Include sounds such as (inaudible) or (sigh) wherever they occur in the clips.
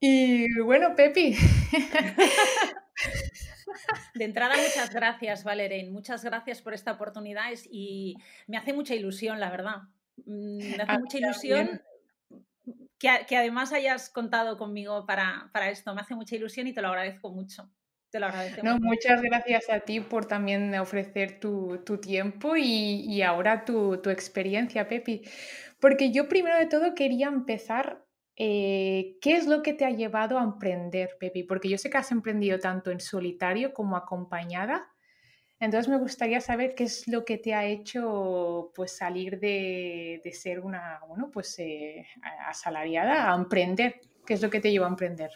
Y bueno, Pepi. (laughs) De entrada, muchas gracias, Valerín. Muchas gracias por esta oportunidad y me hace mucha ilusión, la verdad. Mm, me hace mucha ilusión que, que, además hayas contado conmigo para, para, esto. Me hace mucha ilusión y te lo agradezco mucho. Te lo agradezco. No, muchas gracias a ti por también ofrecer tu, tu tiempo y, y ahora tu, tu, experiencia, Pepi. Porque yo primero de todo quería empezar eh, ¿Qué es lo que te ha llevado a emprender, Pepi? Porque yo sé que has emprendido tanto en solitario como acompañada. Entonces me gustaría saber qué es lo que te ha hecho pues salir de, ser una, bueno, pues eh, asalariada a emprender. ¿Qué es lo que te lleva a emprender?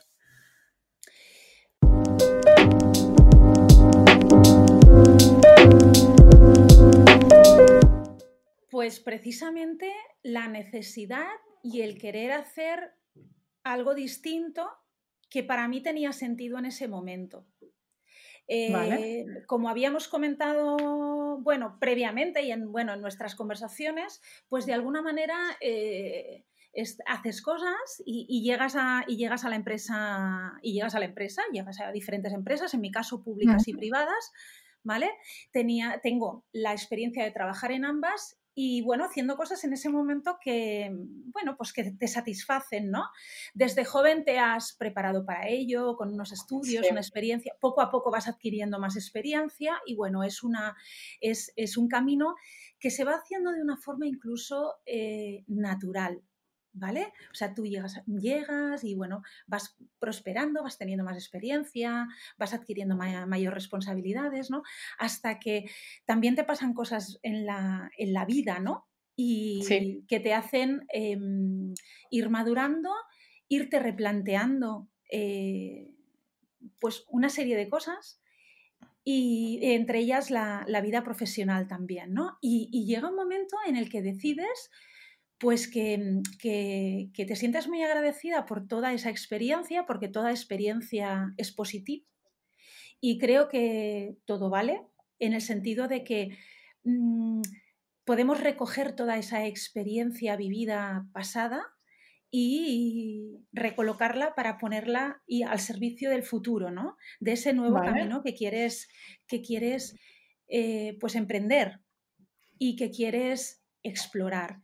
Pues precisamente la necesidad y el querer hacer algo distinto que para mí tenía sentido en ese momento. Eh, como habíamos comentado, bueno, previamente y en, bueno, en nuestras conversaciones, pues de alguna manera eh, haces cosas y, llegas a, y llegas a la empresa, y llegas a la empresa, llegas a diferentes empresas, en mi caso públicas y privadas, ¿vale? Tenía, tengo la experiencia de trabajar en ambas y bueno, haciendo cosas en ese momento que, bueno, pues que te satisfacen, ¿no? Desde joven te has preparado para ello, con unos estudios, una experiencia, poco a poco vas adquiriendo más experiencia y bueno, es, una, es, es un camino que se va haciendo de una forma incluso eh, natural, ¿vale? O sea, tú llegas, llegas y bueno, vas prosperando, vas teniendo más experiencia, vas adquiriendo mayor responsabilidades, ¿no? Hasta que también te pasan cosas en la, en la vida, ¿no? Y que te hacen em, ir madurando, irte replanteando eh, pues una serie de cosas y entre ellas la, vida profesional también, ¿no? y llega un momento en el que decides pues mm, que, te sientas muy agradecida por toda esa experiencia, porque toda experiencia es positiva. Y creo que todo vale, en el sentido de que mm, podemos recoger toda esa experiencia vivida pasada y recolocarla para ponerla y al servicio del futuro, ¿no? De ese nuevo camino que quieres, que quieres eh, pues emprender y que quieres explorar.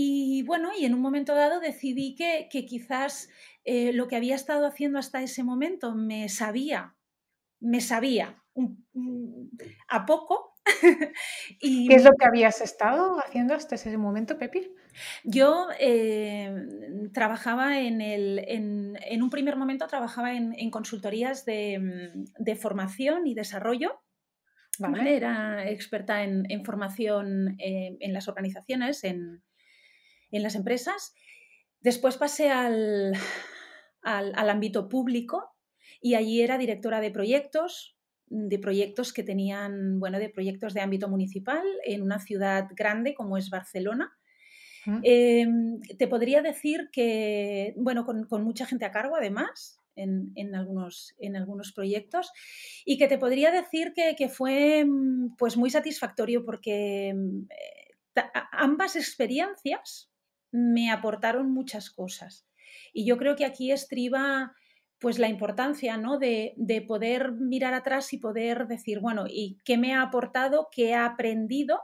Y bueno, y en un momento dado decidí que, quizás eh, lo que había estado haciendo hasta ese momento me sabía, me sabía a poco. y, (laughs) ¿Qué es lo que habías estado haciendo hasta ese momento, Pepi? Yo eh, trabajaba en, el, en, un primer momento trabajaba en, consultorías de, formación y desarrollo. Era experta en, formación eh, en las organizaciones, en, en las empresas. Después pasé al, al, ámbito público y allí era directora de proyectos, de proyectos que tenían, bueno, de proyectos de ámbito municipal en una ciudad grande como es Barcelona. Em, te podría decir que, bueno, con, mucha gente a cargo además, en, en, algunos, en algunos proyectos, y que te podría decir que, que fue pues muy satisfactorio porque eh, ambas experiencias me aportaron muchas cosas. Y yo creo que aquí estriba pues la importancia ¿no? de, poder mirar atrás y poder decir, bueno, ¿y qué me ha aportado? ¿Qué he aprendido?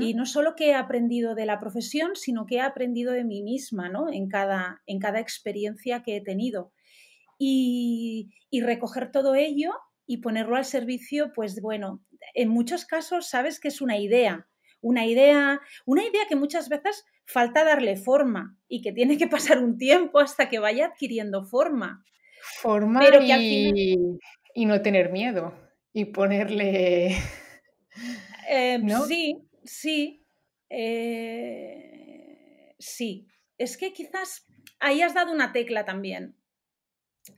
Y no solo qué he aprendido de la profesión, sino qué he aprendido de mí misma, ¿no? En cada, en cada experiencia que he tenido. Y, y recoger todo ello y ponerlo al servicio, pues bueno, en muchos casos sabes que es una idea, una idea, una idea que muchas veces falta darle forma y que tiene que pasar un tiempo hasta que vaya adquiriendo forma. Forma y, no tener miedo y ponerle... Eh, (laughs) sí, sí, eh, sí. Es que quizás ahí has dado una tecla también.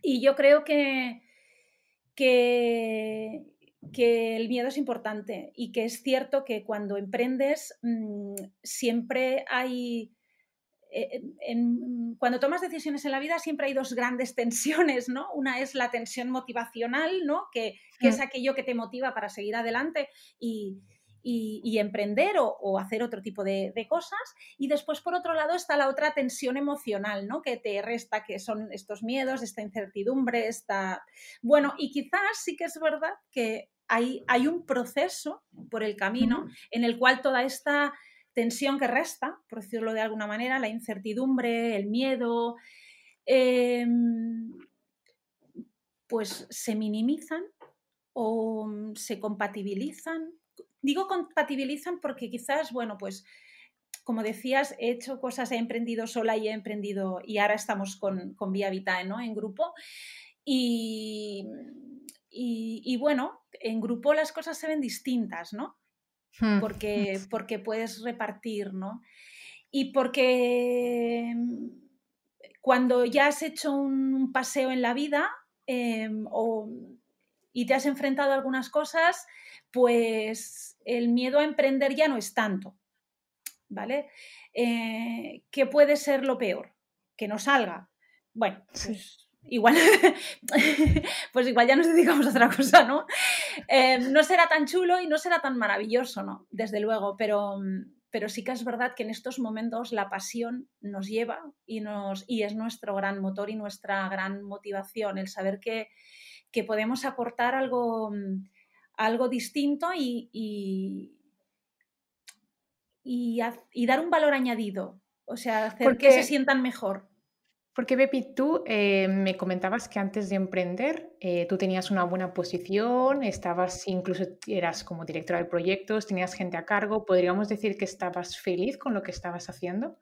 Y yo creo que, que, que el miedo es importante y que es cierto que cuando emprendes mm, siempre hay... Eh, cuando tomas decisiones en la vida siempre hay dos grandes (laughs) tensiones, ¿no? Una es la tensión motivacional, ¿no? Que, es aquello que te motiva para seguir adelante y, y, emprender o, hacer otro tipo de, cosas. Y después, por otro lado, está la otra tensión emocional, ¿no? Que te resta, que son estos miedos, esta incertidumbre, esta... Bueno, y quizás sí que es verdad que hay, hay un proceso por el camino en el cual toda esta tensión que resta, por decirlo de alguna manera, la incertidumbre, el miedo, em, pues se minimizan o se compatibilizan Digo compatibilizan porque quizás, bueno, pues como decías, he hecho cosas, he emprendido sola y he emprendido, y ahora estamos con, con Vía Vitae, ¿no? En grupo. Y, y, bueno, en grupo las cosas se ven distintas, ¿no? Hmm. Porque, (laughs) porque puedes repartir, ¿no? Y porque cuando ya has hecho un paseo en la vida em, y te has enfrentado a algunas cosas, pues el miedo a emprender ya no es tanto, ¿vale? Eh, ¿Qué puede ser lo peor? Que no salga. Bueno, pues igual, (laughs) pues igual ya nos dedicamos a otra cosa, ¿no? Eh, no será tan chulo y no será tan maravilloso, ¿no? Desde luego, pero, pero sí que es verdad que en estos momentos la pasión nos lleva y, nos, y es nuestro gran motor y nuestra gran motivación, el saber que, que podemos aportar algo algo distinto y, y, dar un valor añadido, o sea, hacer que se sientan mejor. Porque Bepi, tú eh, me comentabas que antes de emprender eh, tú tenías una buena posición, estabas incluso eras como directora de proyectos, tenías gente a cargo. ¿Podríamos decir que estabas feliz con lo que estabas haciendo?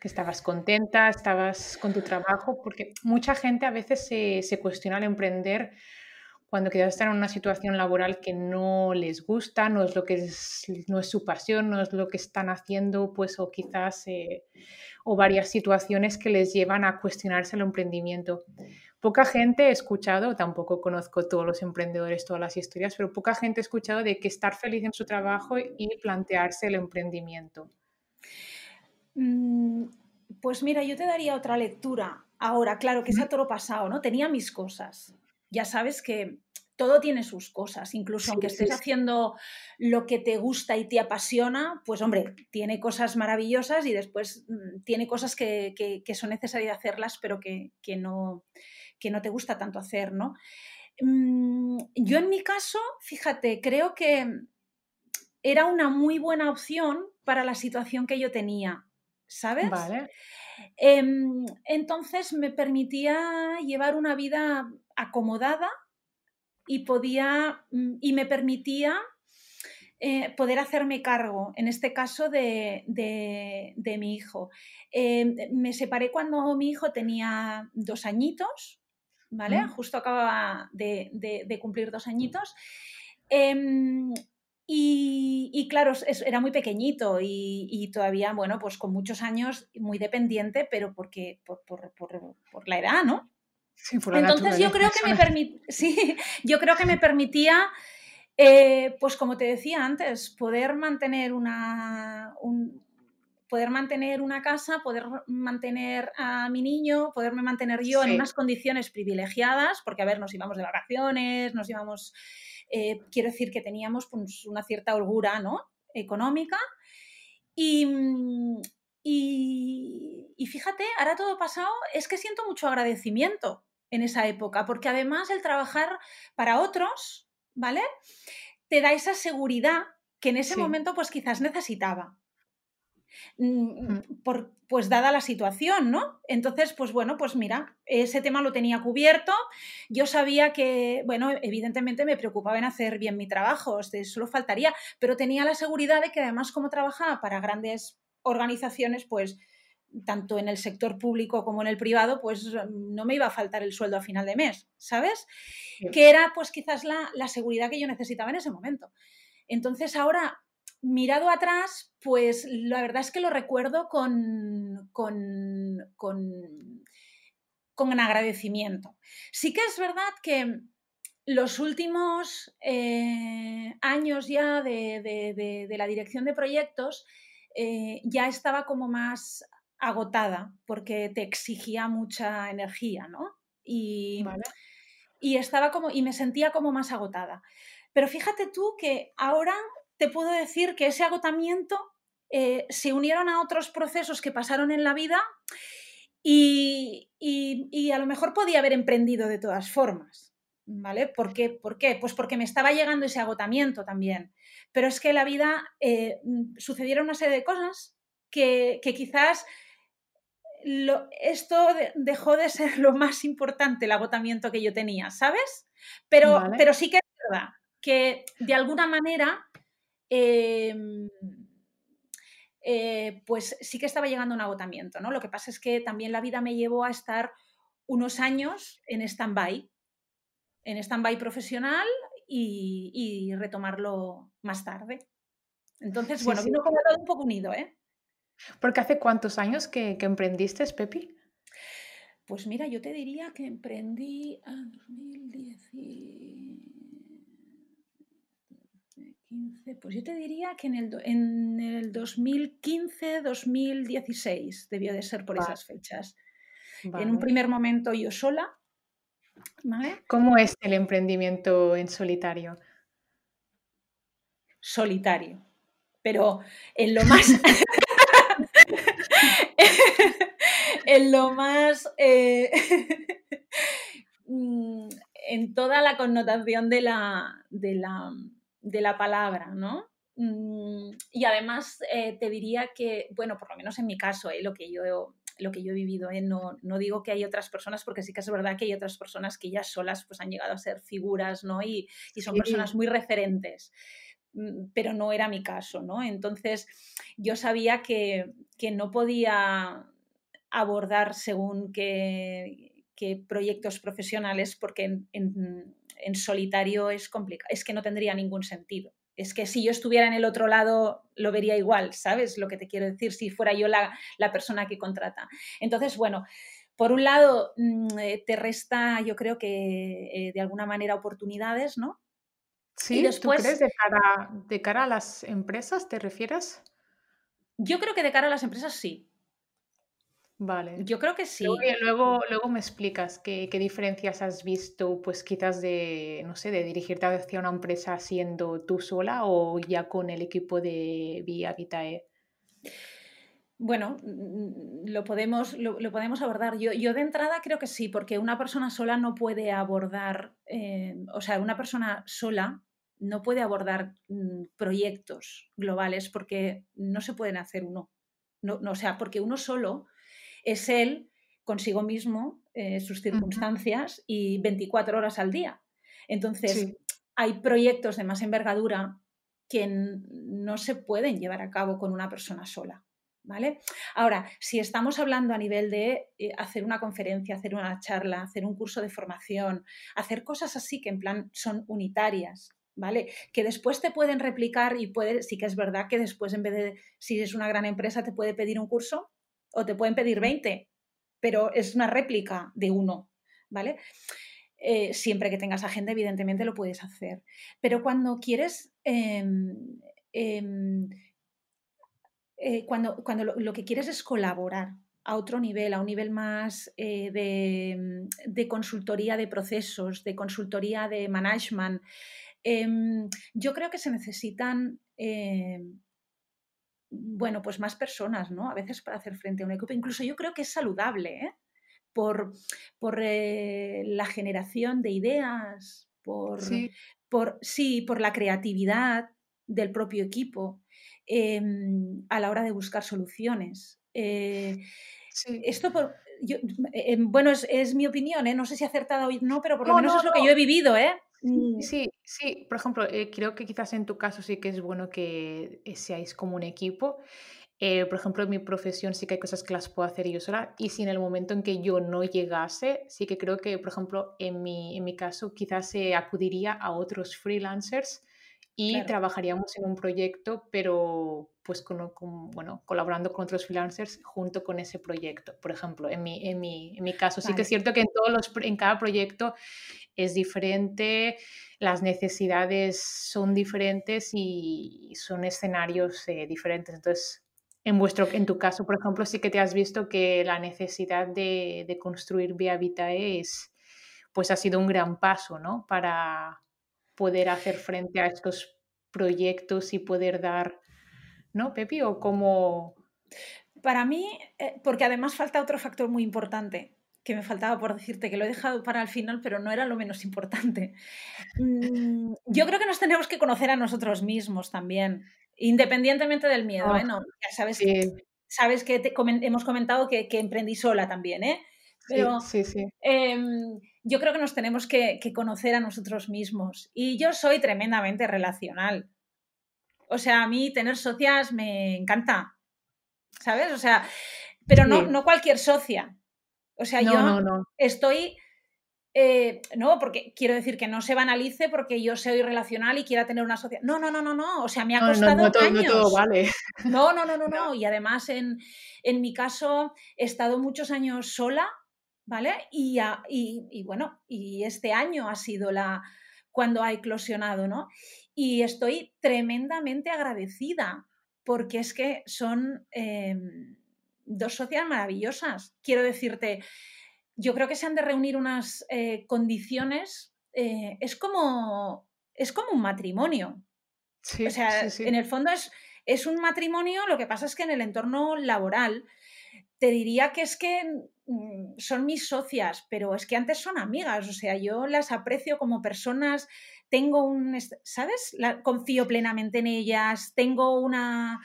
¿Que estabas contenta, estabas con tu trabajo? Porque mucha gente a veces se, cuestiona al emprender cuando quizás están en una situación laboral que no les gusta, no es lo que no es su pasión, no es lo que están haciendo, pues o quizás eh, o varias situaciones que les llevan a cuestionarse el emprendimiento. Poca gente he escuchado, tampoco conozco todos los emprendedores, todas las historias, pero poca gente ha escuchado de que estar feliz en su trabajo y plantearse el emprendimiento. Mm, pues mira, yo te daría otra lectura. Ahora, claro, que es a toro pasado, ¿no? Tenía mis cosas ya sabes que todo tiene sus cosas, incluso aunque estés haciendo lo que te gusta y te apasiona, pues hombre, tiene cosas maravillosas y después mm, tiene cosas que, son necesarias hacerlas, pero que, no, que no te gusta tanto hacer, ¿no? Mm, yo en mi caso, fíjate, creo que era una muy buena opción para la situación que yo tenía, ¿sabes? Vale. Em, entonces me permitía llevar una vida acomodada y podía mm, y me permitía eh, poder hacerme cargo, en este caso, de, mi hijo. Em, me separé cuando mi hijo tenía dos añitos, ¿vale? Justo acababa de, cumplir dos añitos. Em, y, claro, era muy pequeñito y, todavía, bueno, pues con muchos años, muy dependiente, pero porque, por, la edad, ¿no? Sí, Entonces yo creo, que me (laughs) sí, yo creo que me permitía, eh, pues como te decía antes, poder mantener una, poder mantener una casa, poder mantener a mi niño, poderme mantener yo en unas condiciones privilegiadas, porque a ver, nos íbamos de vacaciones, nos íbamos eh, quiero decir que teníamos pues, una cierta holgura ¿no? económica. Mm, y, y, fíjate, ahora todo pasado, es que siento mucho agradecimiento en esa época, porque además el trabajar para otros, ¿vale? Te da esa seguridad que en ese momento pues quizás necesitaba. Mm, mm, por, pues dada la situación, ¿no? Entonces, pues bueno, pues mira, ese tema lo tenía cubierto. Yo sabía que, bueno, evidentemente me preocupaba en hacer bien mi trabajo, eso lo faltaría, pero tenía la seguridad de que además como trabajaba para grandes organizaciones, pues tanto en el sector público como en el privado, pues no me iba a faltar el sueldo a final de mes, ¿sabes? Que era pues quizás la, la seguridad que yo necesitaba en ese momento. Entonces ahora mirado atrás, pues la verdad es que lo recuerdo con, con, con, agradecimiento. Sí que es verdad que los últimos eh, años ya de, la dirección de proyectos eh, ya estaba como más agotada porque te exigía mucha energía, ¿no? Y, y estaba como, y me sentía como más agotada. Pero fíjate tú que ahora te puedo decir que ese agotamiento eh, se unieron a otros procesos que pasaron en la vida y, a lo mejor podía haber emprendido de todas formas. ¿Vale? ¿Por qué? ¿Por qué? Pues porque me estaba llegando ese agotamiento también. Pero es que en la vida eh, sucedieron una serie de cosas que, quizás esto dejó de ser lo más importante, el agotamiento que yo tenía, ¿sabes? Pero, pero sí que es verdad que de alguna manera em, eh, pues sí que estaba llegando un agotamiento, ¿no? Lo que pasa es que también la vida me llevó a estar unos años en stand-by, en stand-by profesional y, retomarlo más tarde. Entonces, bueno, vino como todo un poco unido, ¿eh? Porque hace cuántos años que, emprendiste, Pepi? Pues mira, yo te diría que emprendí en 2010 pues yo te diría que en el, en el 2015-2016 debió de ser por esas fechas. En un primer momento yo sola. ¿Cómo es el emprendimiento en solitario? Solitario, pero en lo más... (laughs) en lo más... Eh, (laughs) mm, en toda la connotación de la, de la de la palabra, ¿no? Mm, y además eh, te diría que, bueno, por lo menos en mi caso, eh, lo, que yo, lo que yo he vivido, eh, no, no, digo que hay otras personas, porque sí que es verdad que hay otras personas que ya solas pues, han llegado a ser figuras, ¿no? Y, son personas muy referentes mm, pero no era mi caso, ¿no? Entonces yo sabía que, no podía abordar según qué, proyectos profesionales porque en, en solitario es complicado, es que no tendría ningún sentido. Es que si yo estuviera en el otro lado, lo vería igual, ¿sabes lo que te quiero decir? Si fuera yo la, persona que contrata. Entonces, bueno, por un lado, mm, eh, te resta, yo creo que eh, de alguna manera oportunidades, ¿no? Sí, después, ¿tú crees de cara, de cara a las empresas, te refieres? Yo creo que de cara a las empresas sí. Vale. Yo creo que sí. Luego, luego, me explicas qué, diferencias has visto, pues quizás de, no sé, de dirigirte hacia una empresa siendo tú sola o ya con el equipo de Via Vitae. Bueno, mm, lo podemos, lo, podemos abordar. Yo, yo, de entrada creo que sí, porque una persona sola no puede abordar, eh, o sea, una persona sola no puede abordar mm, proyectos globales porque no se pueden hacer uno. No, no, o sea, porque uno solo es él consigo mismo, eh, sus circunstancias y 24 horas al día. Entonces, hay proyectos de más envergadura que no se pueden llevar a cabo con una persona sola. ¿Vale? Ahora, si estamos hablando a nivel de eh, hacer una conferencia, hacer una charla, hacer un curso de formación, hacer cosas así que en plan son unitarias, ¿vale? Que después te pueden replicar y puede, sí que es verdad que después en vez de, si es una gran empresa, te puede pedir un curso, o te pueden pedir 20, pero es una réplica de uno, ¿vale? Eh, siempre que tengas agenda, evidentemente lo puedes hacer. Pero cuando quieres, em, em, eh, cuando, cuando lo, que quieres es colaborar a otro nivel, a un nivel más eh, de, de, consultoría de procesos, de consultoría de management, em, yo creo que se necesitan bueno, pues más personas, ¿no? A veces para hacer frente a un equipo. Incluso yo creo que es saludable, ¿eh? Por, por eh, la generación de ideas, por sí. por sí, por la creatividad del propio equipo em, a la hora de buscar soluciones. Eh, esto por, em, bueno, es, mi opinión, ¿eh? no sé si acertada o no, pero por lo menos es lo que yo he vivido, ¿eh? Sí, sí, por ejemplo, eh, creo que quizás en tu caso sí que es bueno que eh, seáis como un equipo. Eh, por ejemplo, en mi profesión sí que hay cosas que las puedo hacer yo sola y si en el momento en que yo no llegase, sí que creo que, por ejemplo, en mi, en mi caso quizás se acudiría a otros freelancers y trabajaríamos en un proyecto, pero pues con, bueno, colaborando con otros freelancers junto con ese proyecto. Por ejemplo, en mi, en mi, en mi caso, sí que es cierto que en, todos los, en cada proyecto es diferente, las necesidades son diferentes y son escenarios eh, diferentes. Entonces, en, vuestro, en tu caso, por ejemplo, sí que te has visto que la necesidad de, de construir Via Vitae es, pues ha sido un gran paso, ¿no? Para poder hacer frente a estos proyectos y poder dar, ¿no, Pepi? ¿O cómo...? Para mí, eh, porque además falta otro factor muy importante, que me faltaba por decirte, que lo he dejado para el final, pero no era lo menos importante. (laughs) Mm, yo creo que nos tenemos que conocer a nosotros mismos también, independientemente del miedo. ¿eh? No, ya sabes, que, sabes que hemos comentado que, emprendí sola también, ¿eh? Pero sí, sí, em, yo creo que nos tenemos que, que conocer a nosotros mismos. Y yo soy tremendamente relacional. O sea, a mí tener socias me encanta, ¿sabes? O sea, pero no, no cualquier socia. O sea, yo no, estoy... Eh, no, porque quiero decir que no se banalice porque yo soy relacional y quiera tener una sociedad. No, no, no, no, no. O sea, me ha costado no, todo, años. No, vale. no, no, no, no, no. (laughs) Y además, en, en, mi caso, he estado muchos años sola, ¿vale? Y, y, bueno, y este año ha sido la cuando ha eclosionado, ¿no? Y estoy tremendamente agradecida porque es que son em, dos sociedades maravillosas. Quiero decirte, yo creo que se han de reunir unas eh, condiciones, eh, es, como, es como un matrimonio. o sea, en el fondo es, es un matrimonio, lo que pasa es que en el entorno laboral te diría que es que son mis socias, pero es que antes son amigas, o sea, yo las aprecio como personas, tengo un, ¿sabes? confío plenamente en ellas, tengo una,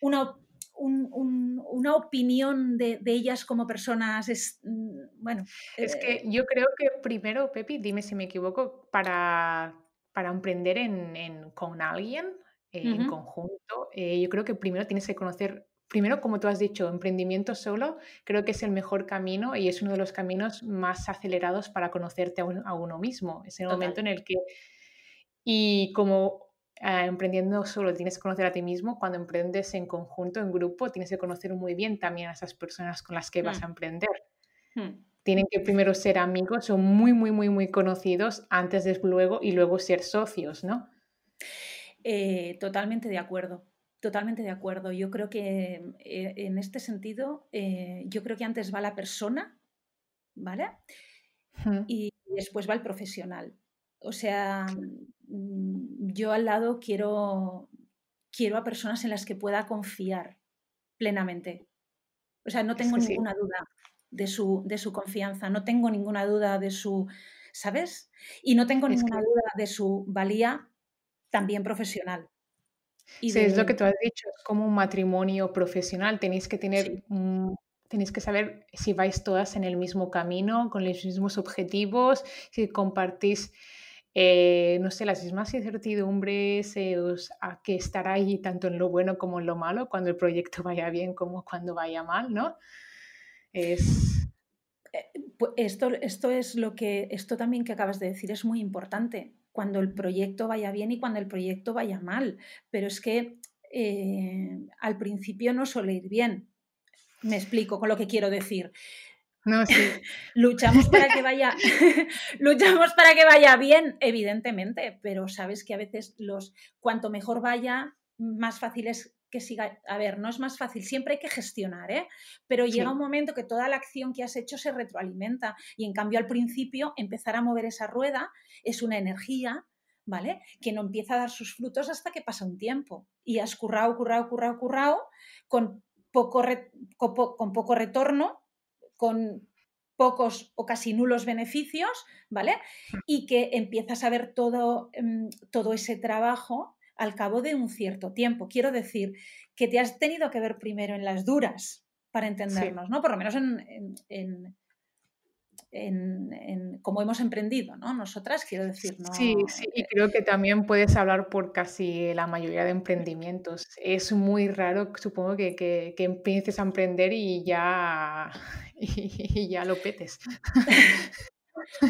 una una opinión de, ellas como personas es, mm, bueno. Es que eh, yo creo que primero, Pepi, dime si me equivoco, para, para emprender en, con alguien eh, en conjunto, eh, yo creo que primero tienes que conocer, primero, como tú has dicho, emprendimiento solo, creo que es el mejor camino y es uno de los caminos más acelerados para conocerte a, uno mismo. Es el momento en el que... Y como Ah, emprendiendo solo tienes que conocer a ti mismo, cuando emprendes en conjunto, en grupo, tienes que conocer muy bien también a esas personas con las que vas mm. a emprender. Mm. Tienen que primero ser amigos o muy, muy, muy, muy conocidos antes de luego y luego ser socios, ¿no? Eh, totalmente de acuerdo. Totalmente de acuerdo. Yo creo que eh, en este sentido, eh, yo creo que antes va la persona, ¿vale? Y después va el profesional. O sea, mm, yo al lado quiero, quiero a personas en las que pueda confiar plenamente. O sea, no tengo ninguna duda de su, de su confianza, no tengo ninguna duda de su, ¿sabes? Y no tengo ninguna duda de su valía también profesional. Y sí, es lo que tú has dicho, es como un matrimonio profesional, tenéis que tener tenéis que saber si vais todas en el mismo camino, con los mismos objetivos, si compartís eh, no sé, las mismas incertidumbres eh, a que estar ahí tanto en lo bueno como en lo malo, cuando el proyecto (laughs) vaya bien como cuando vaya mal, ¿no? Es... Eh, pues esto, esto es lo que, esto también que acabas de decir es muy importante, cuando el proyecto vaya bien y cuando el proyecto vaya mal, pero es que al principio no suele ir bien. Me explico con lo que quiero decir. No, sí. (laughs) luchamos para que vaya, (laughs) (laughs) luchamos para que vaya bien, evidentemente, pero sabes que a veces los cuanto mejor vaya, más fácil es que siga. A ver, no es más fácil, siempre hay que gestionar, ¿eh? Pero llega un momento que toda la acción que has hecho se retroalimenta y en cambio al principio empezar a mover esa rueda es una energía ¿vale? Que no empieza a dar sus frutos hasta que pasa un tiempo. Y has currado, currado, currado, currado, con poco, con poco retorno, con pocos o casi nulos beneficios, ¿vale? Mm. Y que empiezas a ver todo, em, todo ese trabajo al cabo de un cierto tiempo. Quiero decir que te has tenido que ver primero en las duras para entendernos, ¿no? Por lo menos en, en, como hemos emprendido, ¿no? Nosotras, quiero decir, ¿no? Sí, sí, y eh, creo que también puedes hablar por casi la mayoría de emprendimientos. Es muy raro, supongo, que, que, que empieces a emprender y ya, (laughs) y ya lo petes. (laughs)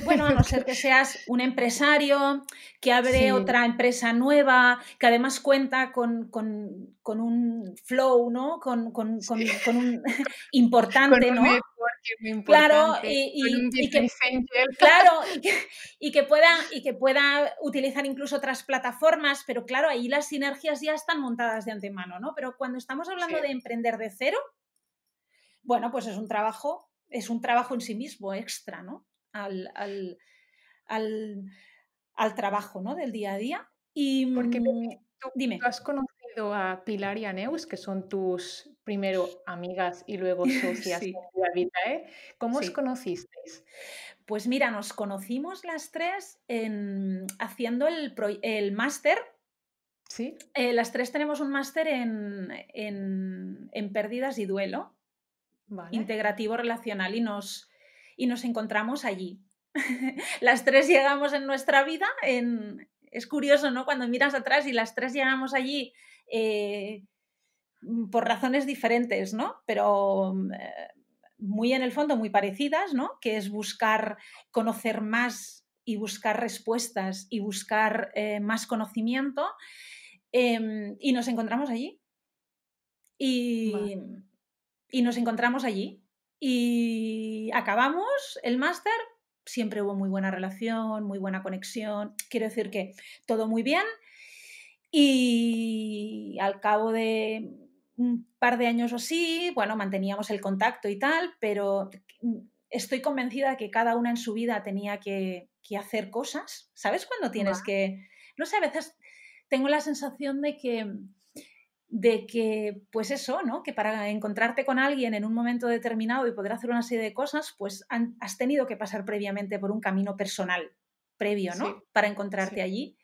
Bueno, a no ser que (laughs) seas un empresario que abre otra empresa nueva, que además cuenta con, un flow, ¿no? Con, un (laughs) (laughs) importante, ¿no? claro, y, que, claro y, que, pueda, y que pueda utilizar incluso otras plataformas, pero claro, ahí las sinergias ya están montadas de antemano, ¿no? Pero cuando estamos hablando de emprender de cero, bueno, pues es un trabajo, es un trabajo en sí mismo extra, ¿no? Al, al, trabajo ¿no? del día a día. Y, Porque, mm, Dime. ¿Tú has conocido a Pilar y a Neus, que son tus, primero, amigas y luego (laughs) socias sí. en ¿eh? ¿Cómo os conocisteis? Pues mira, nos conocimos las tres en, haciendo el, el máster. Sí. Eh, las tres tenemos un máster en, en, en, pérdidas y duelo, integrativo relacional, y nos, y nos encontramos allí. (laughs) las tres llegamos en nuestra vida, en, es curioso, ¿no? Cuando miras atrás y las tres llegamos allí eh, por razones diferentes, ¿no? Pero eh, muy en el fondo muy parecidas, ¿no? Que es buscar conocer más y buscar respuestas y buscar eh, más conocimiento. Em, y nos encontramos allí. Y, y nos encontramos allí. Y acabamos el máster, siempre hubo muy buena relación, muy buena conexión. Quiero decir que todo muy bien. Y al cabo de un par de años o así, bueno, manteníamos el contacto y tal, pero estoy convencida de que cada una en su vida tenía que, hacer cosas. ¿Sabes cuando tienes que.? No sé, a veces tengo la sensación de que de que, pues eso, ¿no? Que para encontrarte con alguien en un momento determinado y poder hacer una serie de cosas, pues has tenido que pasar previamente por un camino personal previo, ¿no? para encontrarte allí.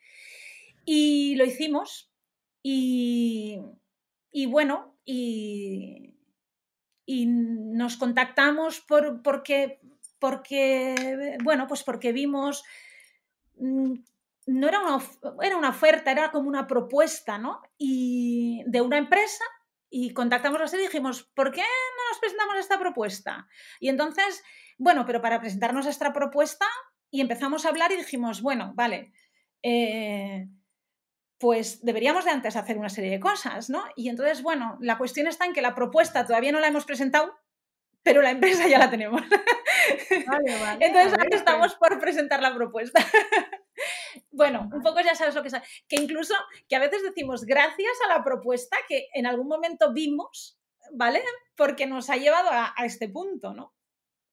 Y lo hicimos y, y bueno, y, y, nos contactamos por, porque, porque, bueno, pues porque vimos mm, no era una, era una oferta, era como una propuesta, ¿no? Y de una empresa y contactamos a y dijimos, ¿por qué no nos presentamos esta propuesta? Y entonces, bueno, pero para presentarnos esta propuesta y empezamos a hablar y dijimos, bueno, vale, eh, pues deberíamos de antes hacer una serie de cosas, ¿no? Y entonces, bueno, la cuestión está en que la propuesta todavía no la hemos presentado, pero la empresa ya la tenemos. Vale, vale, (laughs) entonces ahora estamos por presentar la propuesta. (laughs) Bueno, un poco ya sabes lo que es. Que incluso que a veces decimos gracias a la propuesta que en algún momento vimos, ¿vale? Porque nos ha llevado a, este punto, ¿no?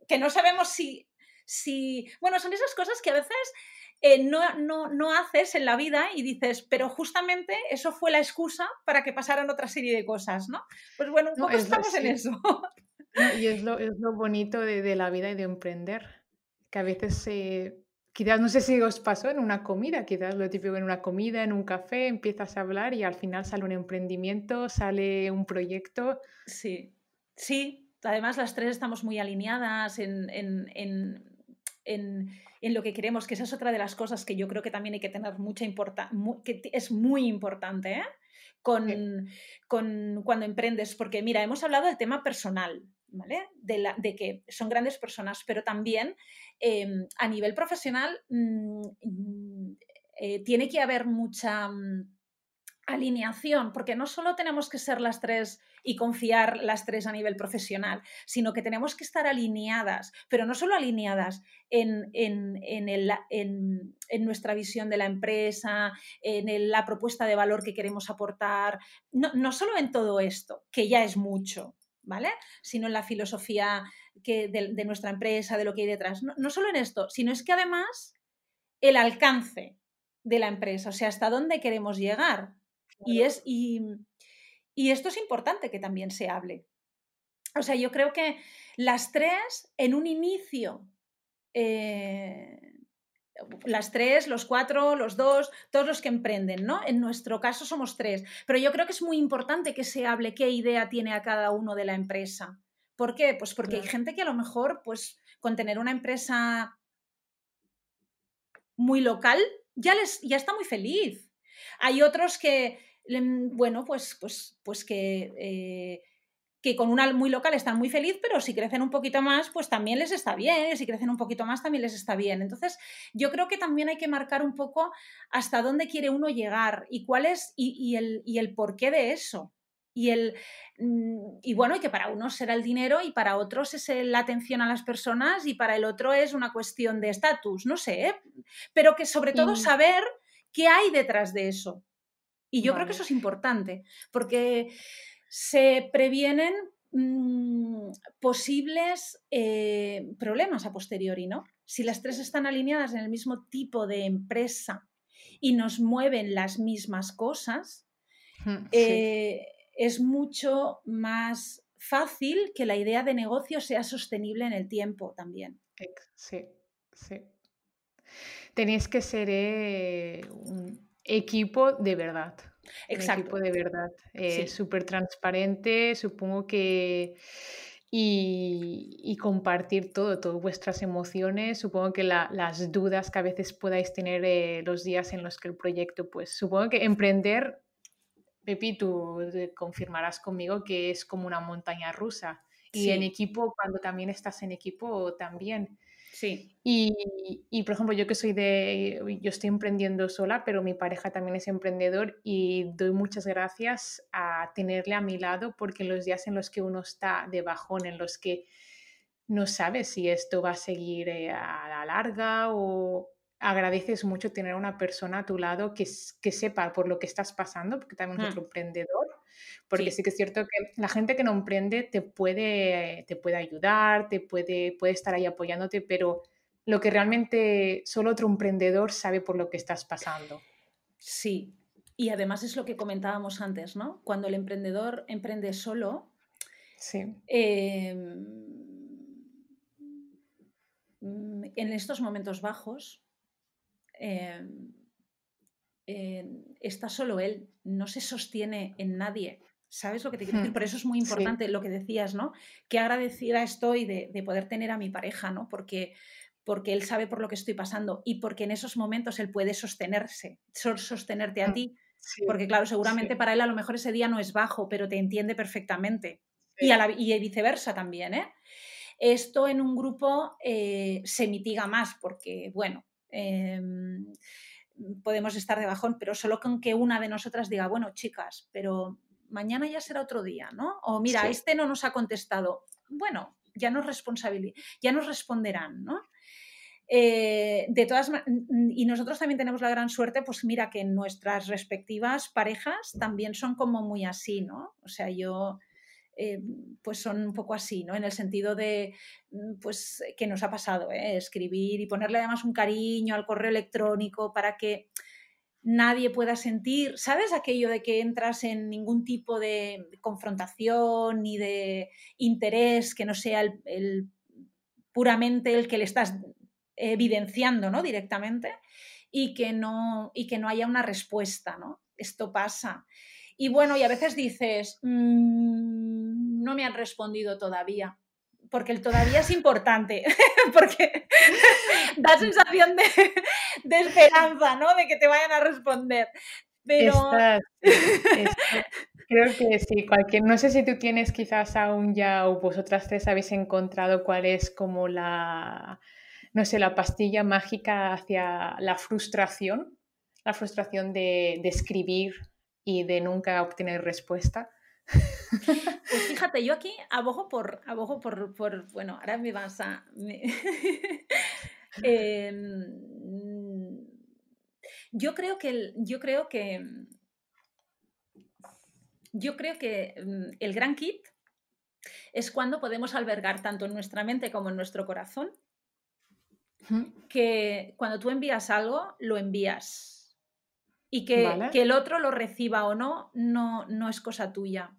Que no sabemos si, si. Bueno, son esas cosas que a veces eh, no, no, haces en la vida y dices, pero justamente eso fue la excusa para que pasaran otra serie de cosas, ¿no? Pues bueno, un poco estamos en eso. y es lo, es lo bonito de, de, la vida y de emprender, que a veces se Quizás no sé si os pasó en una comida, quizás lo típico en una comida, en un café, empiezas a hablar y al final sale un emprendimiento, sale un proyecto. Sí, sí. Además, las tres estamos muy alineadas en, en, lo que queremos, que esa es otra de las cosas que yo creo que también hay que tener mucha importancia, que es muy importante, ¿eh? Con, con, cuando emprendes, porque mira, hemos hablado del tema personal, De, que son grandes personas, pero también Em, a nivel profesional mm, mm, eh, tiene que haber mucha mm, alineación, porque no solo tenemos que ser las tres y confiar las tres a nivel profesional, sino que tenemos que estar alineadas, pero no solo alineadas en, nuestra visión de la empresa, en la propuesta de valor que queremos aportar, no, no solo en todo esto, que ya es mucho, ¿vale? Sino en la filosofía que de, nuestra empresa, de lo que hay detrás. No, solo en esto, sino es que además el alcance de la empresa, o sea, hasta dónde queremos llegar. Y, es, y, esto es importante que también se hable. O sea, yo creo que las tres en un inicio, eh, las tres, los cuatro, los dos, todos los que emprenden, ¿no? En nuestro caso somos tres, pero yo creo que es muy importante que se hable qué idea tiene a cada uno de la empresa. ¿Por qué? Pues porque hay gente que a lo mejor, pues, con tener una empresa muy local, ya, les, ya está muy feliz. Hay otros que, bueno, pues, pues, pues que, eh, que con una muy local están muy feliz, pero si crecen un poquito más, pues también les está bien. Si crecen un poquito más, también les está bien. Entonces, yo creo que también hay que marcar un poco hasta dónde quiere uno llegar y cuál es y, el, y el porqué de eso. Y, el, mm, y bueno, y que para unos será el dinero y para otros es la atención a las personas y para el otro es una cuestión de estatus, no sé, ¿eh? pero que sobre todo saber qué hay detrás de eso. Y yo creo que eso es importante, porque se previenen mm, posibles eh, problemas a posteriori, ¿no? Si las tres están alineadas en el mismo tipo de empresa y nos mueven las mismas cosas, eh, es mucho más fácil que la idea de negocio sea sostenible en el tiempo también. Sí, sí. Tenéis que ser eh, un equipo de verdad. Exacto. Un equipo de verdad. Eh, Súper transparente, supongo que y, compartir todo, todas vuestras emociones. Supongo que las dudas que a veces podáis tener eh, los días en los que el proyecto, pues supongo que emprender, Pepi, tú confirmarás conmigo que es como una montaña rusa. Y en equipo, cuando también estás en equipo, también. Sí. Y, por ejemplo, yo que soy de, yo estoy emprendiendo sola, pero mi pareja también es emprendedor y doy muchas gracias a tenerle a mi lado porque en los días en los que uno está de bajón, en los que no sabe si esto va a seguir eh, a la larga o agradeces mucho tener a una persona a tu lado que, que sepa por lo que estás pasando, porque también es mm. otro emprendedor porque sí. que es cierto que la gente que no emprende te puede, te puede ayudar, te puede, puede estar ahí apoyándote, pero lo que realmente solo otro emprendedor sabe por lo que estás pasando. Sí, y además es lo que comentábamos antes, ¿no? Cuando el emprendedor emprende solo, sí. Em, en estos momentos bajos, em, está solo él, no se sostiene en nadie. ¿Sabes lo que te quiero decir? Hmm, Por eso es muy importante lo que decías, ¿no? Qué agradecida estoy de, poder tener a mi pareja, ¿no? Porque, porque él sabe por lo que estoy pasando y porque en esos momentos él puede sostenerse, sostenerte a hmm, ti. porque claro, seguramente para él a lo mejor ese día no es bajo, pero te entiende perfectamente. Y, a la, y viceversa también, ¿eh? Esto en un grupo eh, se mitiga más porque, bueno, em, podemos estar de bajón, pero solo con que una de nosotras diga, bueno, chicas, pero mañana ya será otro día, ¿no? O mira, este no nos ha contestado. Bueno, ya nos ya nos responderán, ¿no? Eh, de todas y nosotros también tenemos la gran suerte, pues mira que nuestras respectivas parejas también son como muy así, ¿no? O sea, yo eh, pues son un poco así, ¿no? En el sentido de, mm, pues, que nos ha pasado, ¿eh? Escribir y ponerle además un cariño al correo electrónico para que nadie pueda sentir, ¿sabes? Aquello de que entras en ningún tipo de confrontación ni de interés que no sea el, puramente el que le estás evidenciando, ¿no? Directamente y que no, y que no haya una respuesta, ¿no? Esto pasa. Y bueno, y a veces dices, mm, no me han respondido todavía, porque el todavía es importante, (laughs) porque (laughs) da sensación de, esperanza, ¿no? De que te vayan a responder. Pero... (laughs) creo que sí, cualquier, no sé si tú tienes quizás aún ya o vosotras tres habéis encontrado cuál es como la, no sé, la pastilla mágica hacia la frustración, la frustración de, de escribir y de nunca obtener respuesta. Pues fíjate, yo aquí abogo por, abogo por, por bueno, ahora me vas a... (laughs) Em, yo creo que, yo creo que, yo creo que mm, el gran kit es cuando podemos albergar tanto en nuestra mente como en nuestro corazón, que cuando tú envías algo, lo envías. Y que, el otro lo reciba o no, no, no es cosa tuya.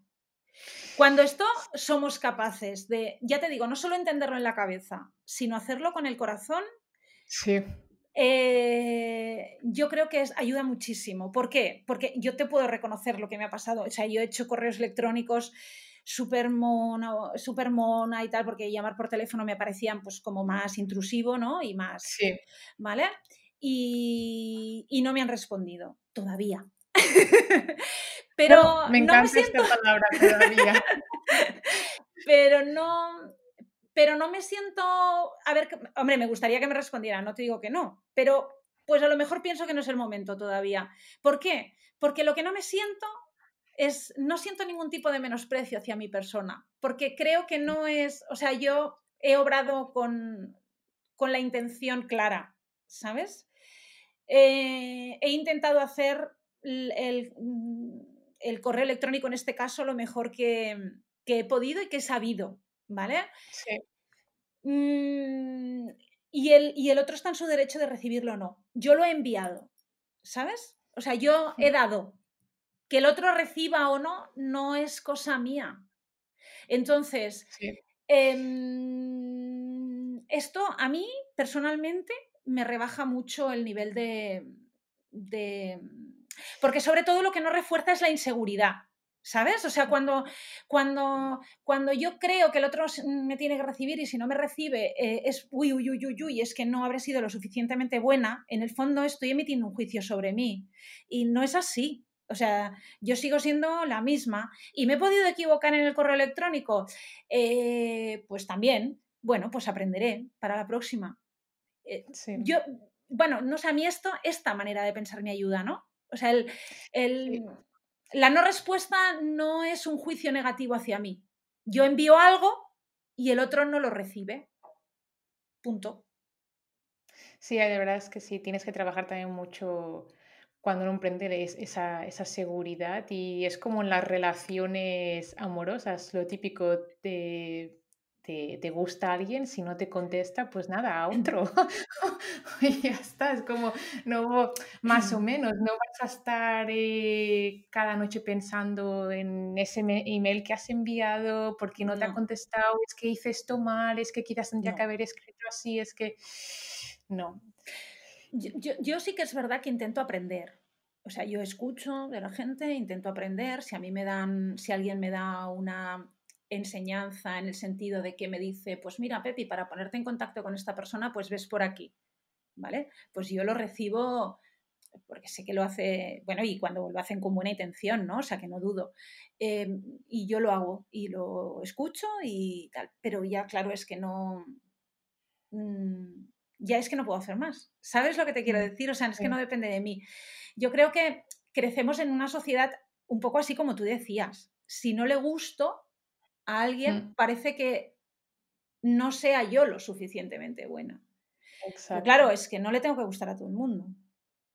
Cuando esto somos capaces de, ya te digo, no solo entenderlo en la cabeza, sino hacerlo con el corazón, sí. Eh, yo creo que es, ayuda muchísimo. ¿Por qué? Porque yo te puedo reconocer lo que me ha pasado. O sea, yo he hecho correos electrónicos súper mona, super mona y tal, porque llamar por teléfono me parecían pues como más intrusivo, ¿no? Y más... Sí. ¿Vale? y, no me han respondido todavía. (laughs) Pero me encanta esta palabra todavía. (laughs) pero no, pero no me siento, a ver, hombre, me gustaría que me respondieran, no te digo que no, pero pues a lo mejor pienso que no es el momento todavía. ¿Por qué? Porque lo que no me siento es, no siento ningún tipo de menosprecio hacia mi persona, porque creo que no es, o sea, yo he obrado con, con la intención clara, ¿sabes? Eh, he intentado hacer el, correo electrónico, en este caso, lo mejor que, he podido y que he sabido, ¿vale? Sí. Mm, y, el, y el otro está en su derecho de recibirlo o no. Yo lo he enviado. ¿sabes? O sea, yo he dado. Que el otro reciba o no, no es cosa mía. Entonces, em, esto a mí personalmente me rebaja mucho el nivel de, de... Porque sobre todo lo que no refuerza es la inseguridad. ¿Sabes? O sea, cuando, cuando, cuando yo creo que el otro me tiene que recibir y si no me recibe eh, es uy, uy, uy, uy, uy, es que no habré sido lo suficientemente buena, en el fondo estoy emitiendo un juicio sobre mí. Y no es así. O sea, yo sigo siendo la misma. ¿Y me he podido equivocar en el correo electrónico? Eh, pues también. Bueno, pues aprenderé para la próxima. Eh, yo, bueno, no sé, a mí esto, esta manera de pensar me ayuda, ¿no? O sea, el, el, la no respuesta no es un juicio negativo hacia mí. Yo envío algo y el otro no lo recibe. Punto. Sí, de verdad es que sí, tienes que trabajar también mucho cuando uno emprende esa, esa seguridad y es como en las relaciones amorosas, lo típico de te, gusta alguien, si no te contesta, pues nada, a otro. (laughs) y ya está, es como, no, más o menos, no vas a estar eh, cada noche pensando en ese email que has enviado, porque no, te ha contestado, es que hice esto mal, es que quizás tendría que haber escrito así, es que no. Yo, yo sí que es verdad que intento aprender. O sea, yo escucho de la gente, intento aprender. Si a mí me dan, si alguien me da una enseñanza en el sentido de que me dice, pues mira, Pepi, para ponerte en contacto con esta persona, pues ves por aquí, ¿vale? Pues yo lo recibo porque sé que lo hace, bueno, y cuando lo hacen con buena intención, ¿no? O sea, que no dudo. Em, y yo lo hago y lo escucho y tal, pero ya claro es que no, mm, ya es que no puedo hacer más. ¿Sabes lo que te quiero mm, decir? O sea, es que no depende de mí. Yo creo que crecemos en una sociedad un poco así como tú decías. Si no le gusto, a alguien, mm. parece que no sea yo lo suficientemente buena. claro, es que no le tengo que gustar a todo el mundo.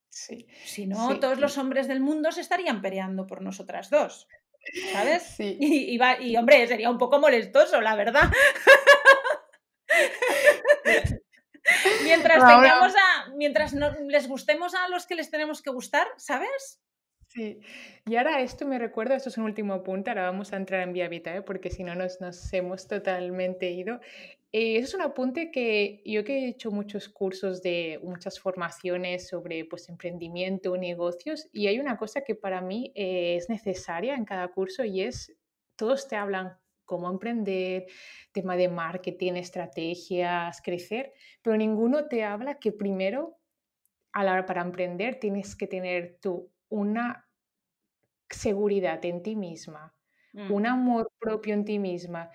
Sí. Si no, todos los hombres del mundo se estarían peleando por nosotras dos. ¿Sabes? Sí. Y, y, hombre, sería un poco molestoso, la verdad. (laughs) mientras tengamos a. Mientras les gustemos a los que les tenemos que gustar, ¿sabes? Sí, y ahora esto me recuerda, esto es un último punto, ahora vamos a entrar en Vía Vita, ¿eh? porque si no nos, nos hemos totalmente ido. Eh, eso es un apunte que yo que he hecho muchos cursos de muchas formaciones sobre pues, emprendimiento, negocios, y hay una cosa que para mí eh, es necesaria en cada curso y es, todos te hablan cómo emprender, tema de marketing, estrategias, crecer, pero ninguno te habla que primero, a la hora para emprender, tienes que tener tú una seguridad en ti misma, mm. un amor propio en ti misma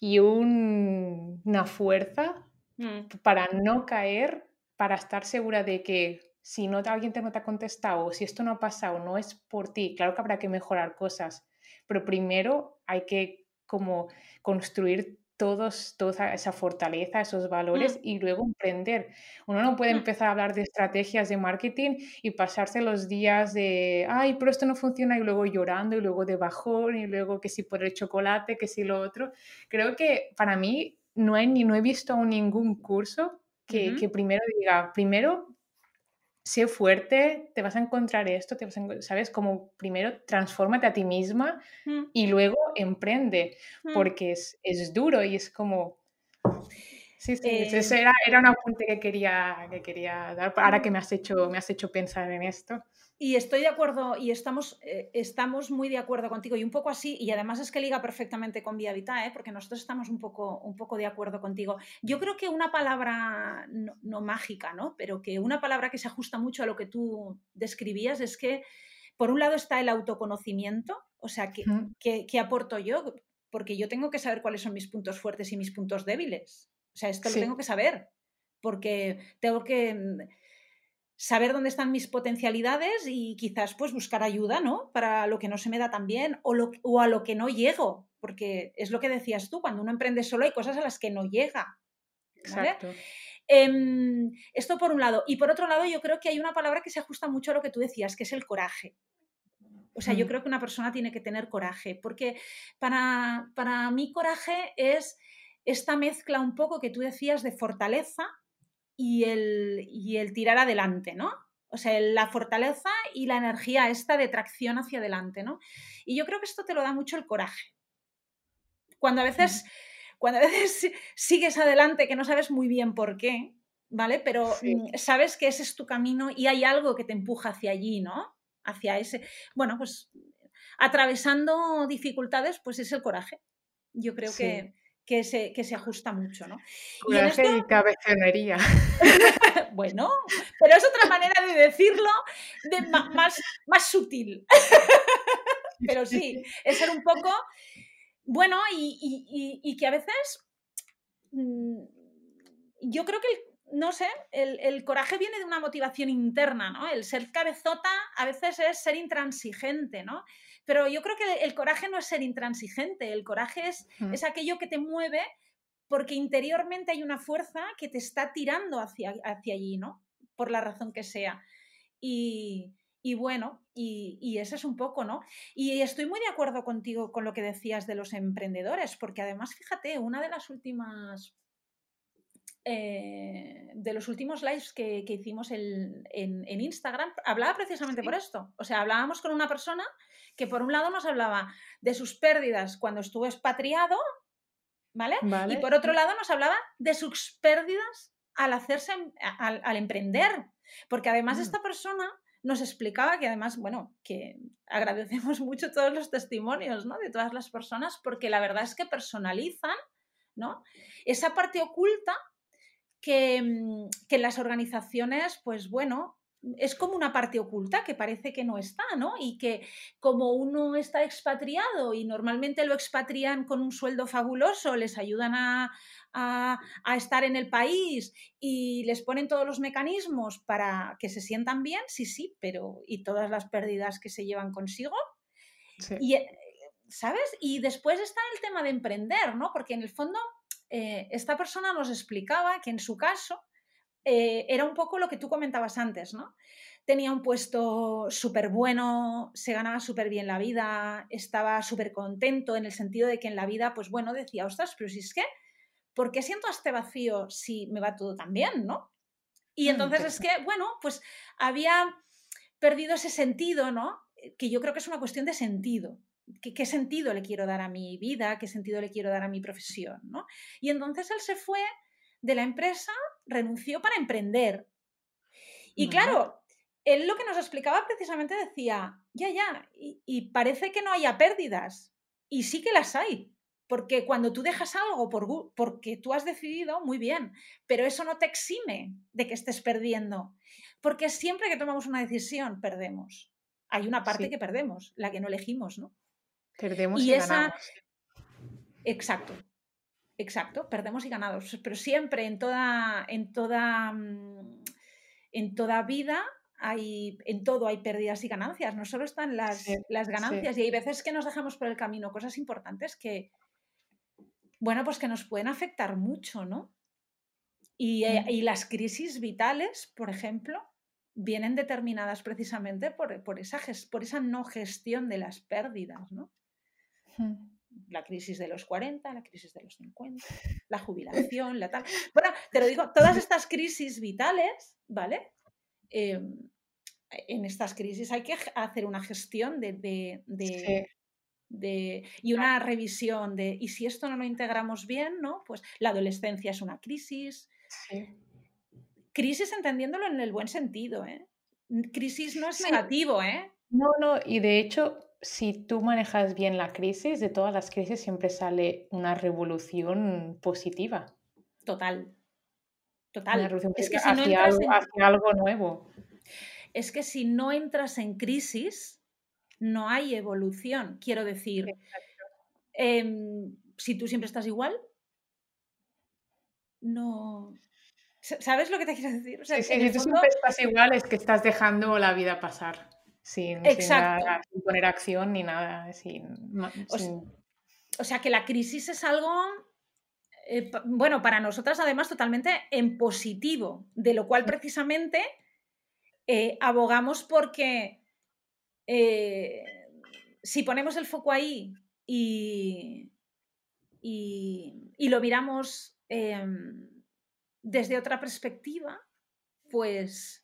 y una fuerza mm. para no caer, para estar segura de que si no alguien te no te ha contestado o si esto no ha pasado, no es por ti. Claro que habrá que mejorar cosas, pero primero hay que como construir todos, toda esa fortaleza, esos valores mm. y luego emprender. Uno no puede mm. empezar a hablar de estrategias de marketing y pasarse los días de, ay, pero esto no funciona y luego llorando y luego de bajón y luego que si por el chocolate, que si lo otro. Creo que para mí no, ni, no he visto aún ningún curso que, que primero diga, primero sé fuerte, te vas a encontrar esto, te vas a, ¿sabes? Como primero transfórmate a ti misma mm. y luego emprende, mm. porque es, es, duro y es como... Sí, sí, eh, era, era un apunte que quería, que quería dar, ahora que me has, hecho, me has hecho pensar en esto. Y estoy de acuerdo, y estamos, eh, estamos muy de acuerdo contigo, y un poco así, y además es que liga perfectamente con Vía Vita, ¿eh? porque nosotros estamos un poco, un poco de acuerdo contigo. Yo creo que una palabra, no, mágica, ¿no? pero que una palabra que se ajusta mucho a lo que tú describías es que, por un lado, está el autoconocimiento, o sea, ¿qué, qué, aporto yo? Porque yo tengo que saber cuáles son mis puntos fuertes y mis puntos débiles. O sea, esto lo tengo que saber, porque tengo que saber dónde están mis potencialidades y quizás pues buscar ayuda, ¿no? Para lo que no se me da tan bien o, lo, o a lo que no llego, porque es lo que decías tú, cuando uno emprende solo hay cosas a las que no llega. Exacto. Em, esto por un lado. Y por otro lado, yo creo que hay una palabra que se ajusta mucho a lo que tú decías, que es el coraje. O sea, yo mm. creo que una persona tiene que tener coraje, porque para, para mí coraje es esta mezcla un poco que tú decías de fortaleza y el, y el tirar adelante, ¿no? O sea, la fortaleza y la energía esta de tracción hacia adelante, ¿no? Y yo creo que esto te lo da mucho el coraje. Cuando a veces, cuando a veces (laughs) sigues adelante que no sabes muy bien por qué, ¿vale? Pero mm, sabes que ese es tu camino y hay algo que te empuja hacia allí, ¿no? Hacia ese. Bueno, pues atravesando dificultades, pues es el coraje. Yo creo que, que, se, que se ajusta mucho, ¿no? Coraje y, cabezonería. (laughs) bueno, pero es otra manera de decirlo de más, más sutil. (laughs) pero sí, es ser un poco. Bueno, y, y que a veces. Mm, yo creo que el, no sé, el, coraje viene de una motivación interna, ¿no? El ser cabezota a veces es ser intransigente, ¿no? Pero yo creo que el coraje no es ser intransigente, el coraje es, es aquello que te mueve porque interiormente hay una fuerza que te está tirando hacia, hacia allí, ¿no? Por la razón que sea. Y, y bueno, y, y, ese es un poco, ¿no? Y estoy muy de acuerdo contigo con lo que decías de los emprendedores, porque además, fíjate, una de las últimas eh, de los últimos lives que, hicimos en, Instagram, hablaba precisamente por esto. O sea, hablábamos con una persona que por un lado nos hablaba de sus pérdidas cuando estuvo expatriado, ¿vale? Y por otro lado nos hablaba de sus pérdidas al hacerse, al, emprender. Porque además mm. esta persona nos explicaba que además, bueno, que agradecemos (laughs) mucho todos los testimonios, ¿no? De todas las personas, porque la verdad es que personalizan, ¿no? Esa parte oculta Mm, que, en las organizaciones, pues bueno, es como una parte oculta que parece que no está, ¿no? Y que como uno está expatriado y normalmente lo expatrian con un sueldo fabuloso, les ayudan a, estar en el país y les ponen todos los mecanismos para que se sientan bien, sí, sí, pero ¿y todas las pérdidas que se llevan consigo? Y, eh, ¿Sabes? Y después está el tema de emprender, ¿no? Porque en el fondo eh, esta persona nos explicaba que en su caso eh, era un poco lo que tú comentabas antes, ¿no? Tenía un puesto súper bueno, se ganaba súper bien la vida, estaba súper contento en el sentido de que en la vida, pues bueno, decía, ostras, pero si es que, ¿por qué siento este vacío si me va todo tan bien, ¿no? Y mm, entonces es que, bueno, pues había perdido ese sentido, ¿no? Que yo creo que es una cuestión de sentido. ¿Qué, sentido le quiero dar a mi vida? ¿Qué sentido le quiero dar a mi profesión? ¿no? Y entonces él se fue de la empresa, renunció para emprender. Y claro, él lo que nos explicaba precisamente decía, ya, ya, y, parece que no haya pérdidas. Y sí que las hay. Porque cuando tú dejas algo por, porque tú has decidido, muy bien, pero eso no te exime de que estés perdiendo. Porque siempre que tomamos una decisión, perdemos. Hay una parte que perdemos, la que no elegimos, ¿no? Perdemos y, esa... Exacto, exacto, perdemos y ganamos. Pero siempre en toda, en toda, mm, en toda vida hay, en todo hay pérdidas y ganancias, no solo están las, las ganancias, y hay veces que nos dejamos por el camino cosas importantes que, bueno, pues que nos pueden afectar mucho, ¿no? Y, eh, y las crisis vitales, por ejemplo, vienen determinadas precisamente por, por, esa, por esa no gestión de las pérdidas, ¿no? La crisis de los 40, la crisis de los 50, (laughs) la jubilación, la tal. Bueno, te lo digo, todas estas crisis vitales, ¿vale? Em, en estas crisis hay que hacer una gestión de, de, y una revisión de, y si esto no lo integramos bien, ¿no? Pues la adolescencia es una crisis. Crisis entendiéndolo en el buen sentido, ¿eh? Crisis no es negativo, ¿eh? No, no, y de hecho si tú manejas bien la crisis, de todas las crisis siempre sale una revolución positiva. Total. Total. es que si no entras en... algo nuevo. Es que si no entras en crisis, no hay evolución. Quiero decir, em, si tú siempre estás igual, no. ¿Sabes lo que te quiero decir? si tú siempre estás igual, es que estás dejando la vida pasar sin, poner acción ni nada. o, sea, que la crisis es algo, eh, bueno, para nosotras además totalmente en positivo, de lo cual precisamente eh, abogamos porque eh, si ponemos el foco ahí y, y lo miramos em, desde otra perspectiva, pues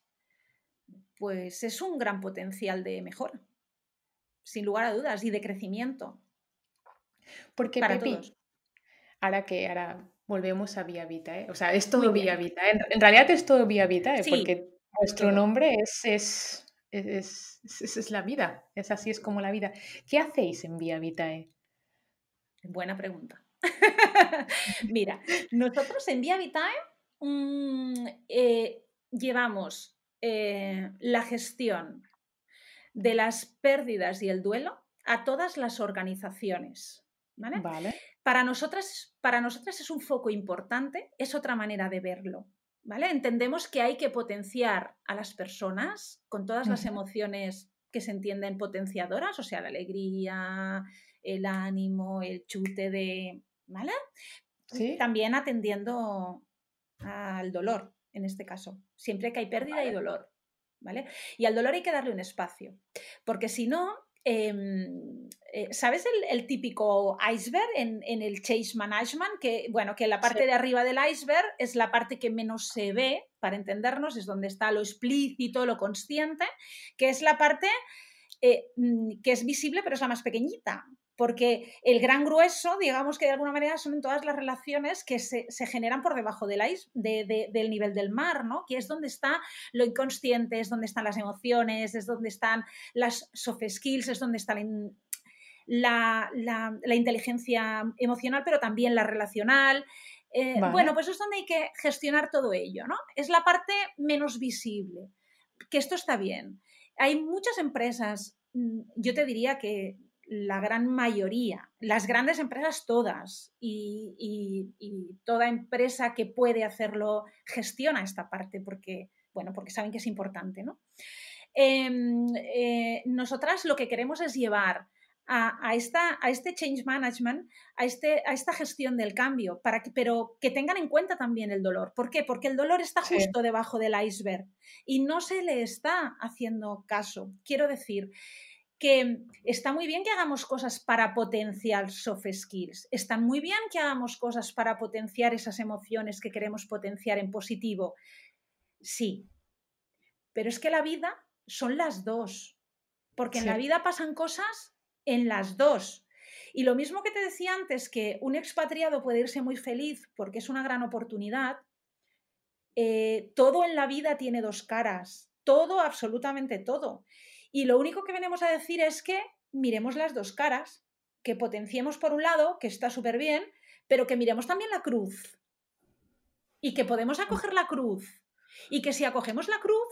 pues es un gran potencial de mejora, sin lugar a dudas, y de crecimiento. Porque, para todos. ahora que ahora volvemos a Vía Vita, ¿eh? o sea, es todo Vía Vita. En, realidad es todo Vía Vita, ¿eh? porque nuestro nombre es, es, es, es, la vida, es así, es como la vida. ¿Qué hacéis en Vía Vitae? Buena pregunta. (laughs) Mira, nosotros en Vía Vitae mm, eh, llevamos eh, la gestión de las pérdidas y el duelo a todas las organizaciones. ¿vale? Para, nosotras, para nosotras es un foco importante, es otra manera de verlo. ¿vale? Entendemos que hay que potenciar a las personas con todas las emociones que se entienden potenciadoras, o sea, la alegría, el ánimo, el chute de. ¿Vale? También atendiendo al dolor en este caso. Siempre que hay pérdida hay dolor. ¿Vale? Y al dolor hay que darle un espacio, porque si no, em, eh, ¿sabes el, típico iceberg en, el chase management? Que, bueno, que la parte de arriba del iceberg es la parte que menos se ve, para entendernos, es donde está lo explícito, lo consciente, que es la parte eh, mm, que es visible, pero es la más pequeñita porque el gran grueso, digamos que de alguna manera son todas las relaciones que se, generan por debajo del, del nivel del mar, ¿no? Que es donde está lo inconsciente, es donde están las emociones, es donde están las soft skills, es donde está la, inteligencia emocional, pero también la relacional. Eh, bueno, pues es donde hay que gestionar todo ello, ¿no? Es la parte menos visible, que esto está bien. Hay muchas empresas, mm, yo te diría que la gran mayoría, las grandes empresas todas y, toda empresa que puede hacerlo gestiona esta parte porque, bueno, porque saben que es importante, ¿no? Em, eh, nosotras lo que queremos es llevar a, esta, a este change management, a, este, a esta gestión del cambio, para que, pero que tengan en cuenta también el dolor. ¿Por qué? Porque el dolor está justo debajo del iceberg y no se le está haciendo caso. Quiero decir, que está muy bien que hagamos cosas para potenciar soft skills, está muy bien que hagamos cosas para potenciar esas emociones que queremos potenciar en positivo. Sí, pero es que la vida son las dos, porque en la vida pasan cosas en las dos. Y lo mismo que te decía antes, que un expatriado puede irse muy feliz porque es una gran oportunidad, eh, todo en la vida tiene dos caras, todo, absolutamente todo. Y lo único que venimos a decir es que miremos las dos caras, que potenciemos por un lado, que está súper bien, pero que miremos también la cruz. Y que podemos acoger la cruz. Y que si acogemos la cruz,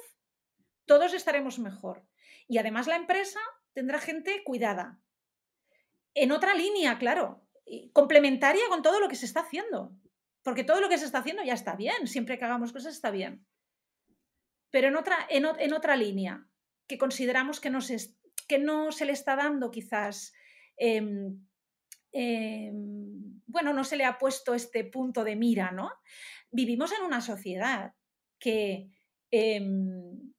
todos estaremos mejor. Y además la empresa tendrá gente cuidada. En otra línea, claro, complementaria con todo lo que se está haciendo. Porque todo lo que se está haciendo ya está bien, siempre que hagamos cosas está bien. Pero en otra, en otra línea, que consideramos que no se, que no se le está dando quizás, em, em, bueno, no se le ha puesto este punto de mira, ¿no? Vivimos en una sociedad que, em,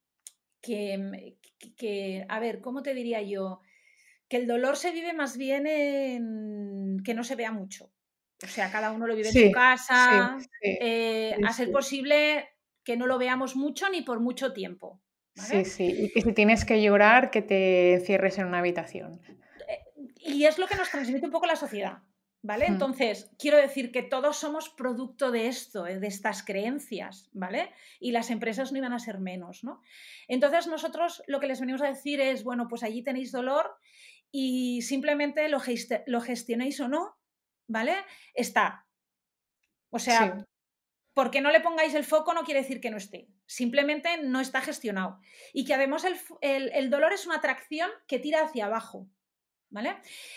que, que, a ver, ¿cómo te diría yo? Que el dolor se vive más bien en que no se vea mucho. O sea, cada uno lo vive en su casa, eh, a ser posible que no lo veamos mucho ni por mucho tiempo. Sí, sí, y que si tienes que llorar, que te cierres en una habitación. Eh, y es lo que nos transmite un poco la sociedad, ¿vale? Mm. Entonces, quiero decir que todos somos producto de esto, eh, de estas creencias, ¿vale? Y las empresas no iban a ser menos, ¿no? Entonces, nosotros lo que les venimos a decir es, bueno, pues allí tenéis dolor y simplemente lo, lo gestionéis o no, ¿vale? Está. O sea, porque no le pongáis el foco no quiere decir que no esté, simplemente no está gestionado. Y que además el, dolor es una atracción que tira hacia abajo, ¿vale?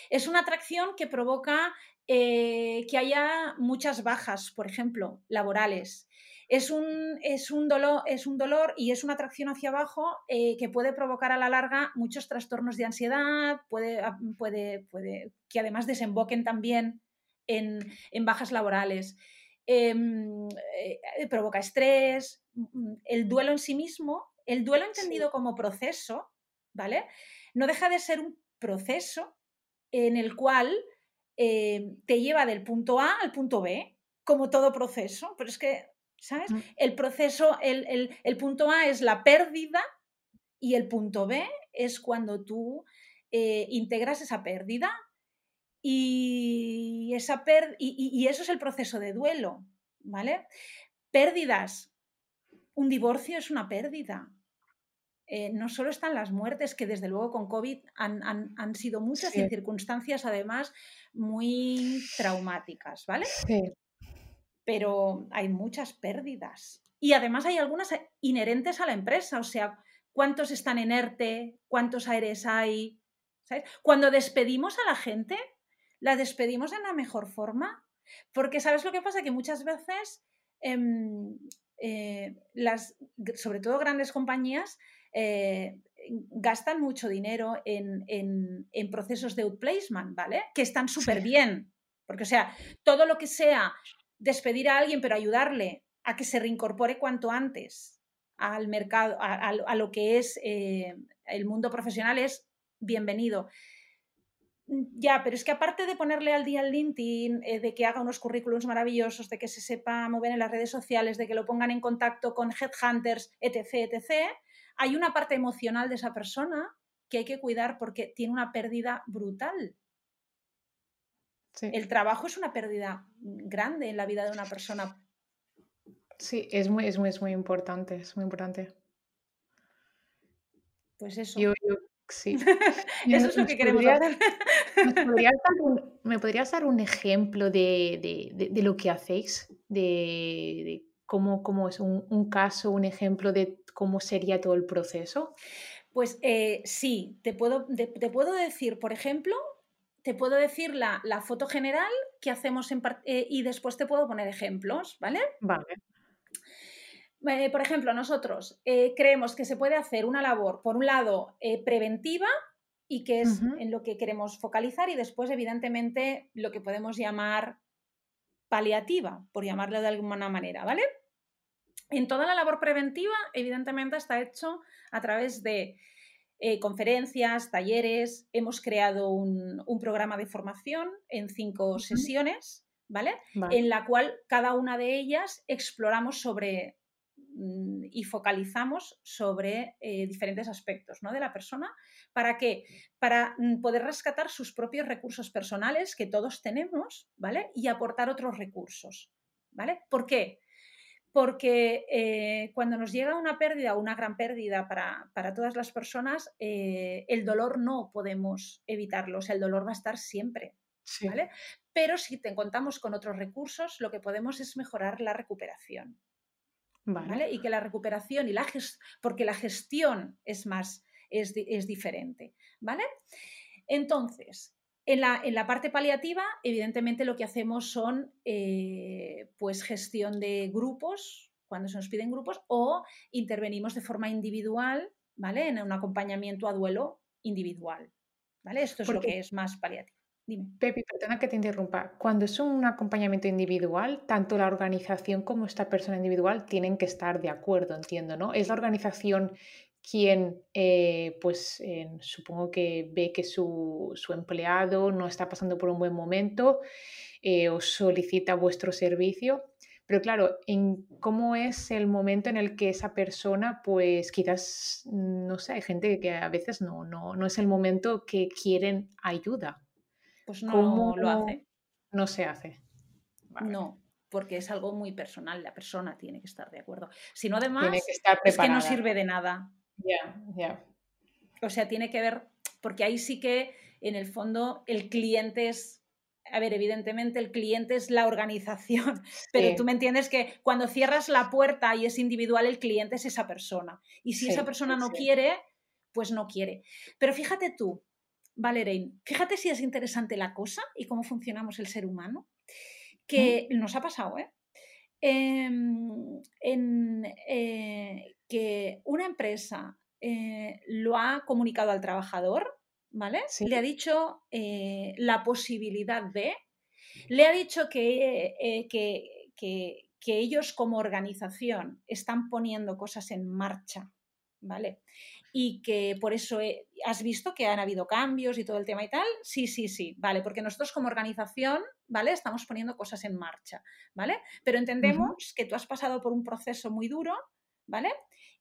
Es una atracción que provoca eh, que haya muchas bajas, por ejemplo, laborales. Es un, es un, dolor, es un dolor y es una atracción hacia abajo eh, que puede provocar a la larga muchos trastornos de ansiedad, puede, ah, puede, puede que además desemboquen también en, en bajas laborales. Em, eh, provoca estrés, mm, el duelo en sí mismo, el duelo entendido como proceso, ¿vale? No deja de ser un proceso en el cual eh, te lleva del punto A al punto B, como todo proceso, pero es que, ¿sabes? Mm. El proceso, el, el punto A es la pérdida Y el punto B es cuando tú eh, integras esa pérdida y, esa y, eso es el proceso de duelo, ¿vale? Pérdidas. Un divorcio es una pérdida. Eh, no solo están las muertes, que desde luego con COVID han, sido muchas circunstancias además muy traumáticas, ¿vale? Sí. Pero hay muchas pérdidas. Y además hay algunas inherentes a la empresa, o sea, cuántos están en ERTE, cuántos aires hay. Cuando despedimos a la gente, la despedimos de la mejor forma. Porque, ¿sabes lo que pasa? Que muchas veces em, eh, las, sobre todo grandes compañías, eh, gastan mucho dinero en, procesos de outplacement, ¿vale? Que están súper bien. Porque, o sea, todo lo que sea despedir a alguien, pero ayudarle a que se reincorpore cuanto antes al mercado, a, lo que es eh, el mundo profesional es bienvenido. Ya, pero es que aparte de ponerle al día al LinkedIn, eh, de que haga unos currículums maravillosos, de que se sepa mover en las redes sociales, de que lo pongan en contacto con headhunters, etc., etc., hay una parte emocional de esa persona que hay que cuidar porque tiene una pérdida brutal. El trabajo es una pérdida grande en la vida de una persona Sí, es muy, es muy, es muy importante, es muy importante. Pues eso. Yo, sí. (laughs) eso es lo que queremos hacer. (laughs) ¿Me podrías dar un, ejemplo de, lo que hacéis? De, cómo, cómo, es un, caso, un ejemplo de cómo sería todo el proceso. Pues eh, sí, te puedo, te, puedo decir, por ejemplo, te puedo decir la, foto general que hacemos en, eh, y después te puedo poner ejemplos, ¿vale? Vale. Eh, por ejemplo, nosotros eh, creemos que se puede hacer una labor, por un lado, eh, preventiva y que es en lo que queremos focalizar y después, evidentemente, lo que podemos llamar paliativa, por llamarlo de alguna manera, ¿vale? En toda la labor preventiva, evidentemente, está hecho a través de conferencias, talleres. Hemos creado un, programa de formación en cinco sesiones, ¿vale? En la cual cada una de ellas exploramos sobre y focalizamos sobre eh, diferentes aspectos ¿no? de la persona. ¿Para qué? Para mm, poder rescatar sus propios recursos personales que todos tenemos, ¿vale? Y aportar otros recursos, ¿vale? ¿Por qué? Porque eh, cuando nos llega una pérdida o una gran pérdida para, todas las personas, eh, el dolor no podemos evitarlo, o sea, el dolor va a estar siempre, ¿vale? Pero si te contamos con otros recursos, lo que podemos es mejorar la recuperación. Vale. Y que la recuperación y la gestión, porque la gestión es más, es, diferente, ¿vale? Entonces, en la, en la, parte paliativa, evidentemente lo que hacemos son eh, pues gestión de grupos, cuando se nos piden grupos, o intervenimos de forma individual, ¿vale? En un acompañamiento a duelo individual, ¿vale? Esto es lo que es más paliativo. Dime. Pepi, perdona que te interrumpa. Cuando es un acompañamiento individual, tanto la organización como esta persona individual tienen que estar de acuerdo, entiendo, ¿no? Es la organización quien, eh, pues, supongo que ve que su, empleado no está pasando por un buen momento, eh, os solicita vuestro servicio. Pero claro, en cómo es el momento en el que esa persona, pues quizás, no sé, hay gente que a veces no, no, no es el momento que quieren ayuda. Pues no lo hace. No se hace. No, porque es algo muy personal, la persona tiene que estar de acuerdo. Si no, además, es que no sirve de nada. Ya, ya. O sea, tiene que ver, porque ahí sí que en el fondo el cliente es, a ver, evidentemente el cliente es la organización, (laughs) pero tú me entiendes que cuando cierras la puerta y es individual, el cliente es esa persona. Y si esa persona no quiere, pues no quiere. Pero fíjate tú, Valerín, fíjate si es interesante la cosa y cómo funcionamos el ser humano, que nos ha pasado, ¿eh? Em, en, eh, que una empresa eh, lo ha comunicado al trabajador, ¿vale? Le ha dicho eh, la posibilidad de, le ha dicho que, que, que ellos como organización están poniendo cosas en marcha, ¿vale? Y que por eso has visto que han habido cambios y todo el tema y tal. Sí, sí, sí, vale, porque nosotros como organización, ¿vale? Estamos poniendo cosas en marcha, ¿vale? Pero entendemos que tú has pasado por un proceso muy duro, ¿vale?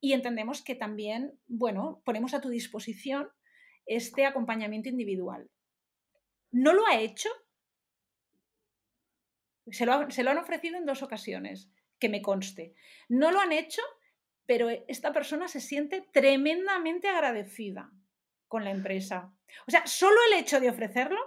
Y entendemos que también, bueno, ponemos a tu disposición este acompañamiento individual. No lo ha hecho. Se lo, se lo han ofrecido en dos ocasiones, que me conste. No lo han hecho, pero esta persona se siente tremendamente agradecida con la empresa. O sea, solo el hecho de ofrecerlo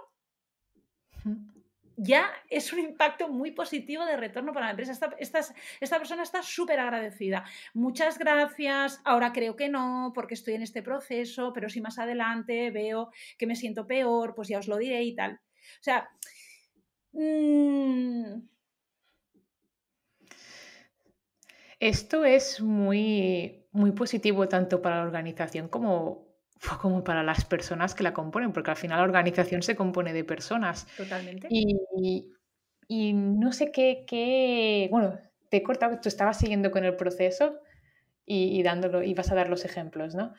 ya es un impacto muy positivo de retorno para la empresa. Esta, esta, persona está súper agradecida. Muchas gracias. Ahora creo que no, porque estoy en este proceso, pero si más adelante veo que me siento peor, pues ya os lo diré y tal. O sea... Mm. Esto es muy, muy positivo tanto para la organización como (laughs) como para las personas que la componen, porque al final la organización se compone de personas. Totalmente. Y, y no sé qué, qué, bueno, te he cortado, tú estabas siguiendo con el proceso y, y dándolo, y vas a dar los ejemplos, ¿no?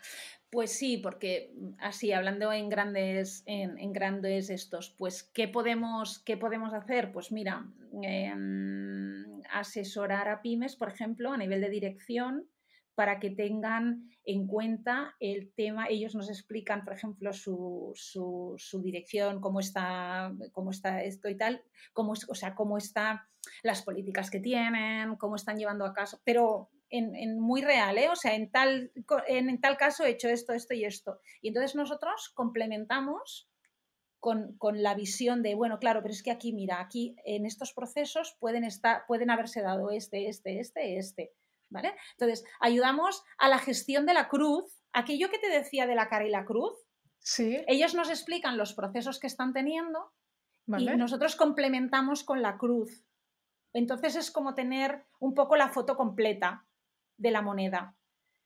Pues sí, porque mm, así, hablando en grandes, en, grandes estos, pues, ¿qué podemos, ¿qué podemos hacer? Pues mira, em, asesorar a pymes, por ejemplo, a nivel de dirección, para que tengan en cuenta el tema. Ellos nos explican, por ejemplo, su, dirección, cómo está, cómo está esto y tal, cómo, o sea, cómo están las políticas que tienen, cómo están llevando a caso, pero en, muy real, ¿eh? o sea, en tal, en, tal caso he hecho esto, esto y esto. Y entonces nosotros complementamos con, con, la visión de, bueno, claro, pero es que aquí, mira, aquí en estos procesos pueden, estar, pueden haberse dado este, este, este, este. ¿vale? Entonces, ayudamos a la gestión de la cruz, aquello que te decía de la cara y la cruz. Sí. Ellos nos explican los procesos que están teniendo y nosotros complementamos con la cruz. Entonces es como tener un poco la foto completa de la moneda.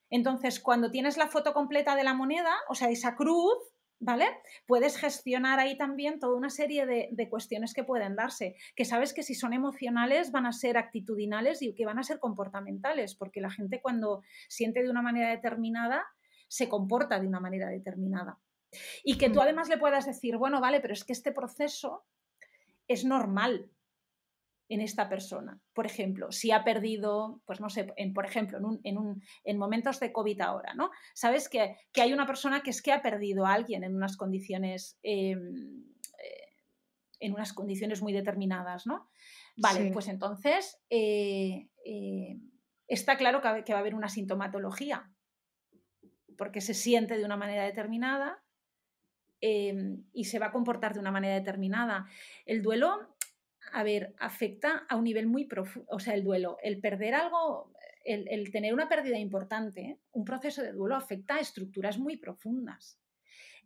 Entonces, cuando tienes la foto completa de la moneda, o sea, esa cruz, ¿vale? Puedes gestionar ahí también toda una serie de, cuestiones que pueden darse, que sabes que si son emocionales van a ser actitudinales y que van a ser comportamentales, porque la gente cuando siente de una manera determinada, se comporta de una manera determinada. Y que tú mm. además le puedas decir, bueno, vale, pero es que este proceso es normal, en esta persona. Por ejemplo, si ha perdido, pues no sé, en, por ejemplo, en, un, en, un, en, momentos de COVID ahora, ¿no? Sabes que, que, hay una persona que es que ha perdido a alguien en unas condiciones, em, eh, en unas condiciones muy determinadas, ¿no? Vale, pues entonces eh, eh, está claro que, que va a haber una sintomatología, porque se siente de una manera determinada em, y se va a comportar de una manera determinada. El duelo a ver, afecta a un nivel muy profundo, o sea, el duelo, el perder algo, el, tener una pérdida importante, un proceso de duelo afecta a estructuras muy profundas.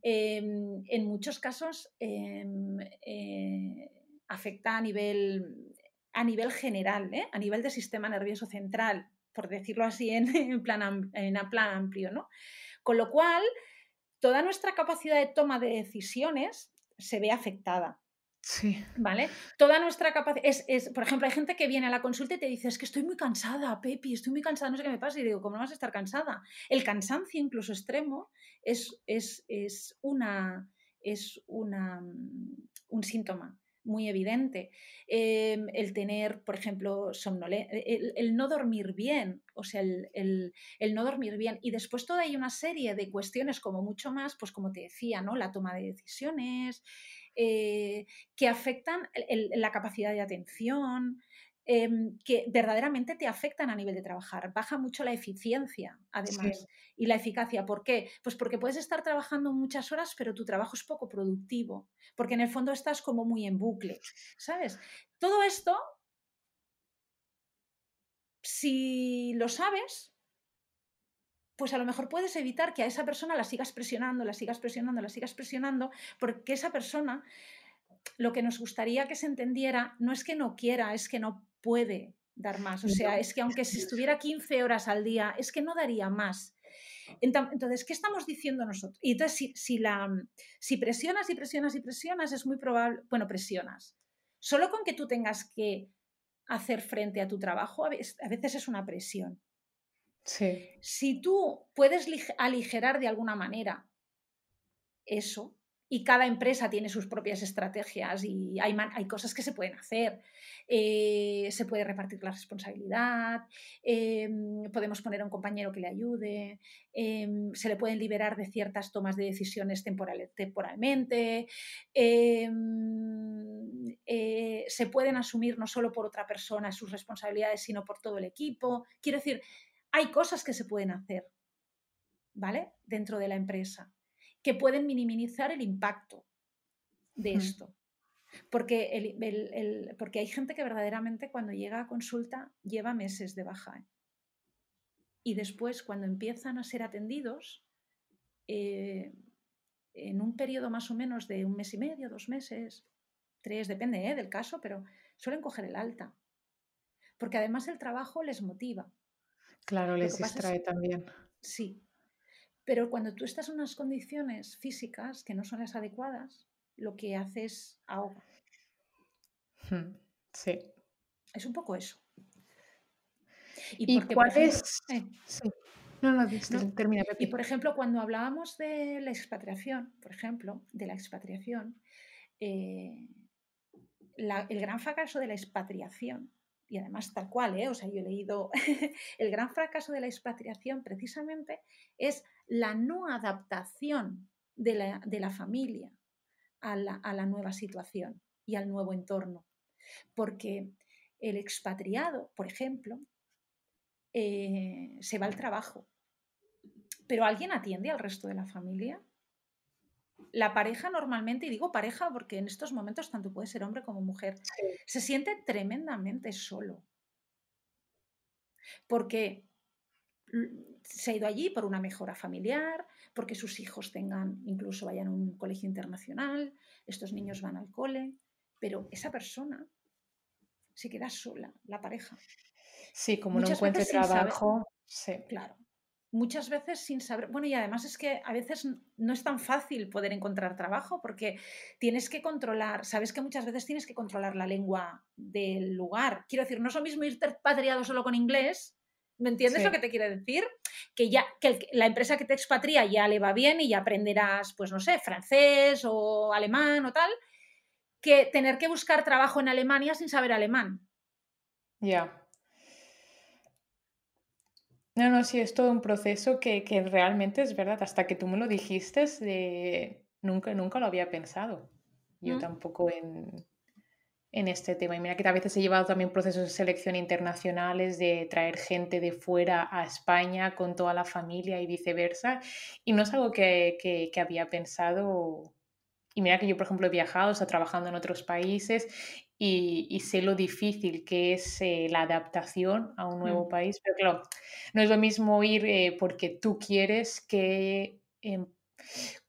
Em, en muchos casos em, eh, afecta a nivel, a nivel general, ¿eh? a nivel del sistema nervioso central, por decirlo así en, plan, en plan amplio, ¿no? Con lo cual, toda nuestra capacidad de toma de decisiones se ve afectada. Sí. ¿Vale? Toda nuestra capacidad. Es, por ejemplo, hay gente que viene a la consulta y te dice: Es que estoy muy cansada, Pepi, estoy muy cansada, no sé qué me pasa. Y digo: ¿Cómo no vas a estar cansada? El cansancio, incluso extremo, es, es, una, es una, un síntoma muy evidente. Em, el tener, por ejemplo, somnolencia, el, no dormir bien, o sea, el, el, no dormir bien. Y después toda hay una serie de cuestiones como mucho más, pues como te decía, ¿no? La toma de decisiones, eh, que afectan la capacidad de atención, em, que verdaderamente te afectan a nivel de trabajar. Baja mucho la eficiencia, además, y la eficacia. ¿Por qué? Pues porque puedes estar trabajando muchas horas, pero tu trabajo es poco productivo, porque en el fondo estás como muy en bucle, ¿sabes? Todo esto, si lo sabes, pues a lo mejor puedes evitar que a esa persona la sigas presionando, la sigas presionando, la sigas presionando, porque esa persona, lo que nos gustaría que se entendiera, no es que no quiera, es que no puede dar más. O sea, es que aunque si estuviera 15 horas al día, es que no daría más. Entonces, ¿qué estamos diciendo nosotros? Y entonces, si, si, la, si presionas y presionas y presionas, es muy probable, bueno, presionas. Solo con que tú tengas que hacer frente a tu trabajo, a veces es una presión. Si tú puedes aligerar de alguna manera eso, y cada empresa tiene sus propias estrategias y hay, hay cosas que se pueden hacer. Eh, se puede repartir la responsabilidad, em, podemos poner a un compañero que le ayude, em, se le pueden liberar de ciertas tomas de decisiones temporalmente, em, eh, se pueden asumir no solo por otra persona sus responsabilidades, sino por todo el equipo. Quiero decir, hay cosas que se pueden hacer, ¿vale? Dentro de la empresa que pueden minimizar el impacto de esto. Porque, porque hay gente que verdaderamente cuando llega a consulta lleva meses de baja. ¿eh? Y después, cuando empiezan a ser atendidos, eh, en un periodo más o menos de un mes y medio, dos meses, tres, depende ¿eh? del caso, pero suelen coger el alta. Porque además el trabajo les motiva. Claro, les distrae también. Sí, pero cuando tú estás en unas condiciones físicas que no son las adecuadas, lo que haces ahoga. Hmm, sí. Es un poco eso. ¿Y, cuál es? Eh, no, no, termina. Y por ejemplo, cuando hablábamos de la expatriación, por ejemplo, de la expatriación, eh, el gran fracaso de la expatriación y además tal cual, ¿eh? o sea, yo he leído, (laughs) el gran fracaso de la expatriación precisamente es la no adaptación de la, familia a la, nueva situación y al nuevo entorno. Porque el expatriado, por ejemplo, eh, se va al trabajo, pero ¿alguien atiende al resto de la familia? La pareja normalmente, y digo pareja porque en estos momentos tanto puede ser hombre como mujer, se siente tremendamente solo. Porque se ha ido allí por una mejora familiar, porque sus hijos tengan, incluso vayan a un colegio internacional, estos niños van al cole, pero esa persona se queda sola, la pareja. Sí, como no encuentre trabajo. sí. Claro muchas veces sin saber, bueno, y además es que a veces no es tan fácil poder encontrar trabajo porque tienes que controlar, sabes que muchas veces tienes que controlar la lengua del lugar. Quiero decir, no es lo mismo irte expatriado solo con inglés, ¿me entiendes lo que te quiere decir? Que ya que la empresa que te expatria ya le va bien y ya aprenderás, pues no sé, francés o alemán o tal, que tener que buscar trabajo en Alemania sin saber alemán. Ya. No, no, sí, es todo un proceso que, realmente es verdad. Hasta que tú me lo dijiste, de... nunca, nunca lo había pensado. Yo mm. tampoco en, en este tema. Y mira que a veces he llevado también procesos de selección internacionales, de traer gente de fuera a España con toda la familia y viceversa. Y no es algo que, que había pensado. Y mira que yo, por ejemplo, he viajado, he estado trabajando en otros países y, sé lo difícil que es eh, la adaptación a un nuevo mm. país, pero claro, no es lo mismo ir eh, porque tú quieres que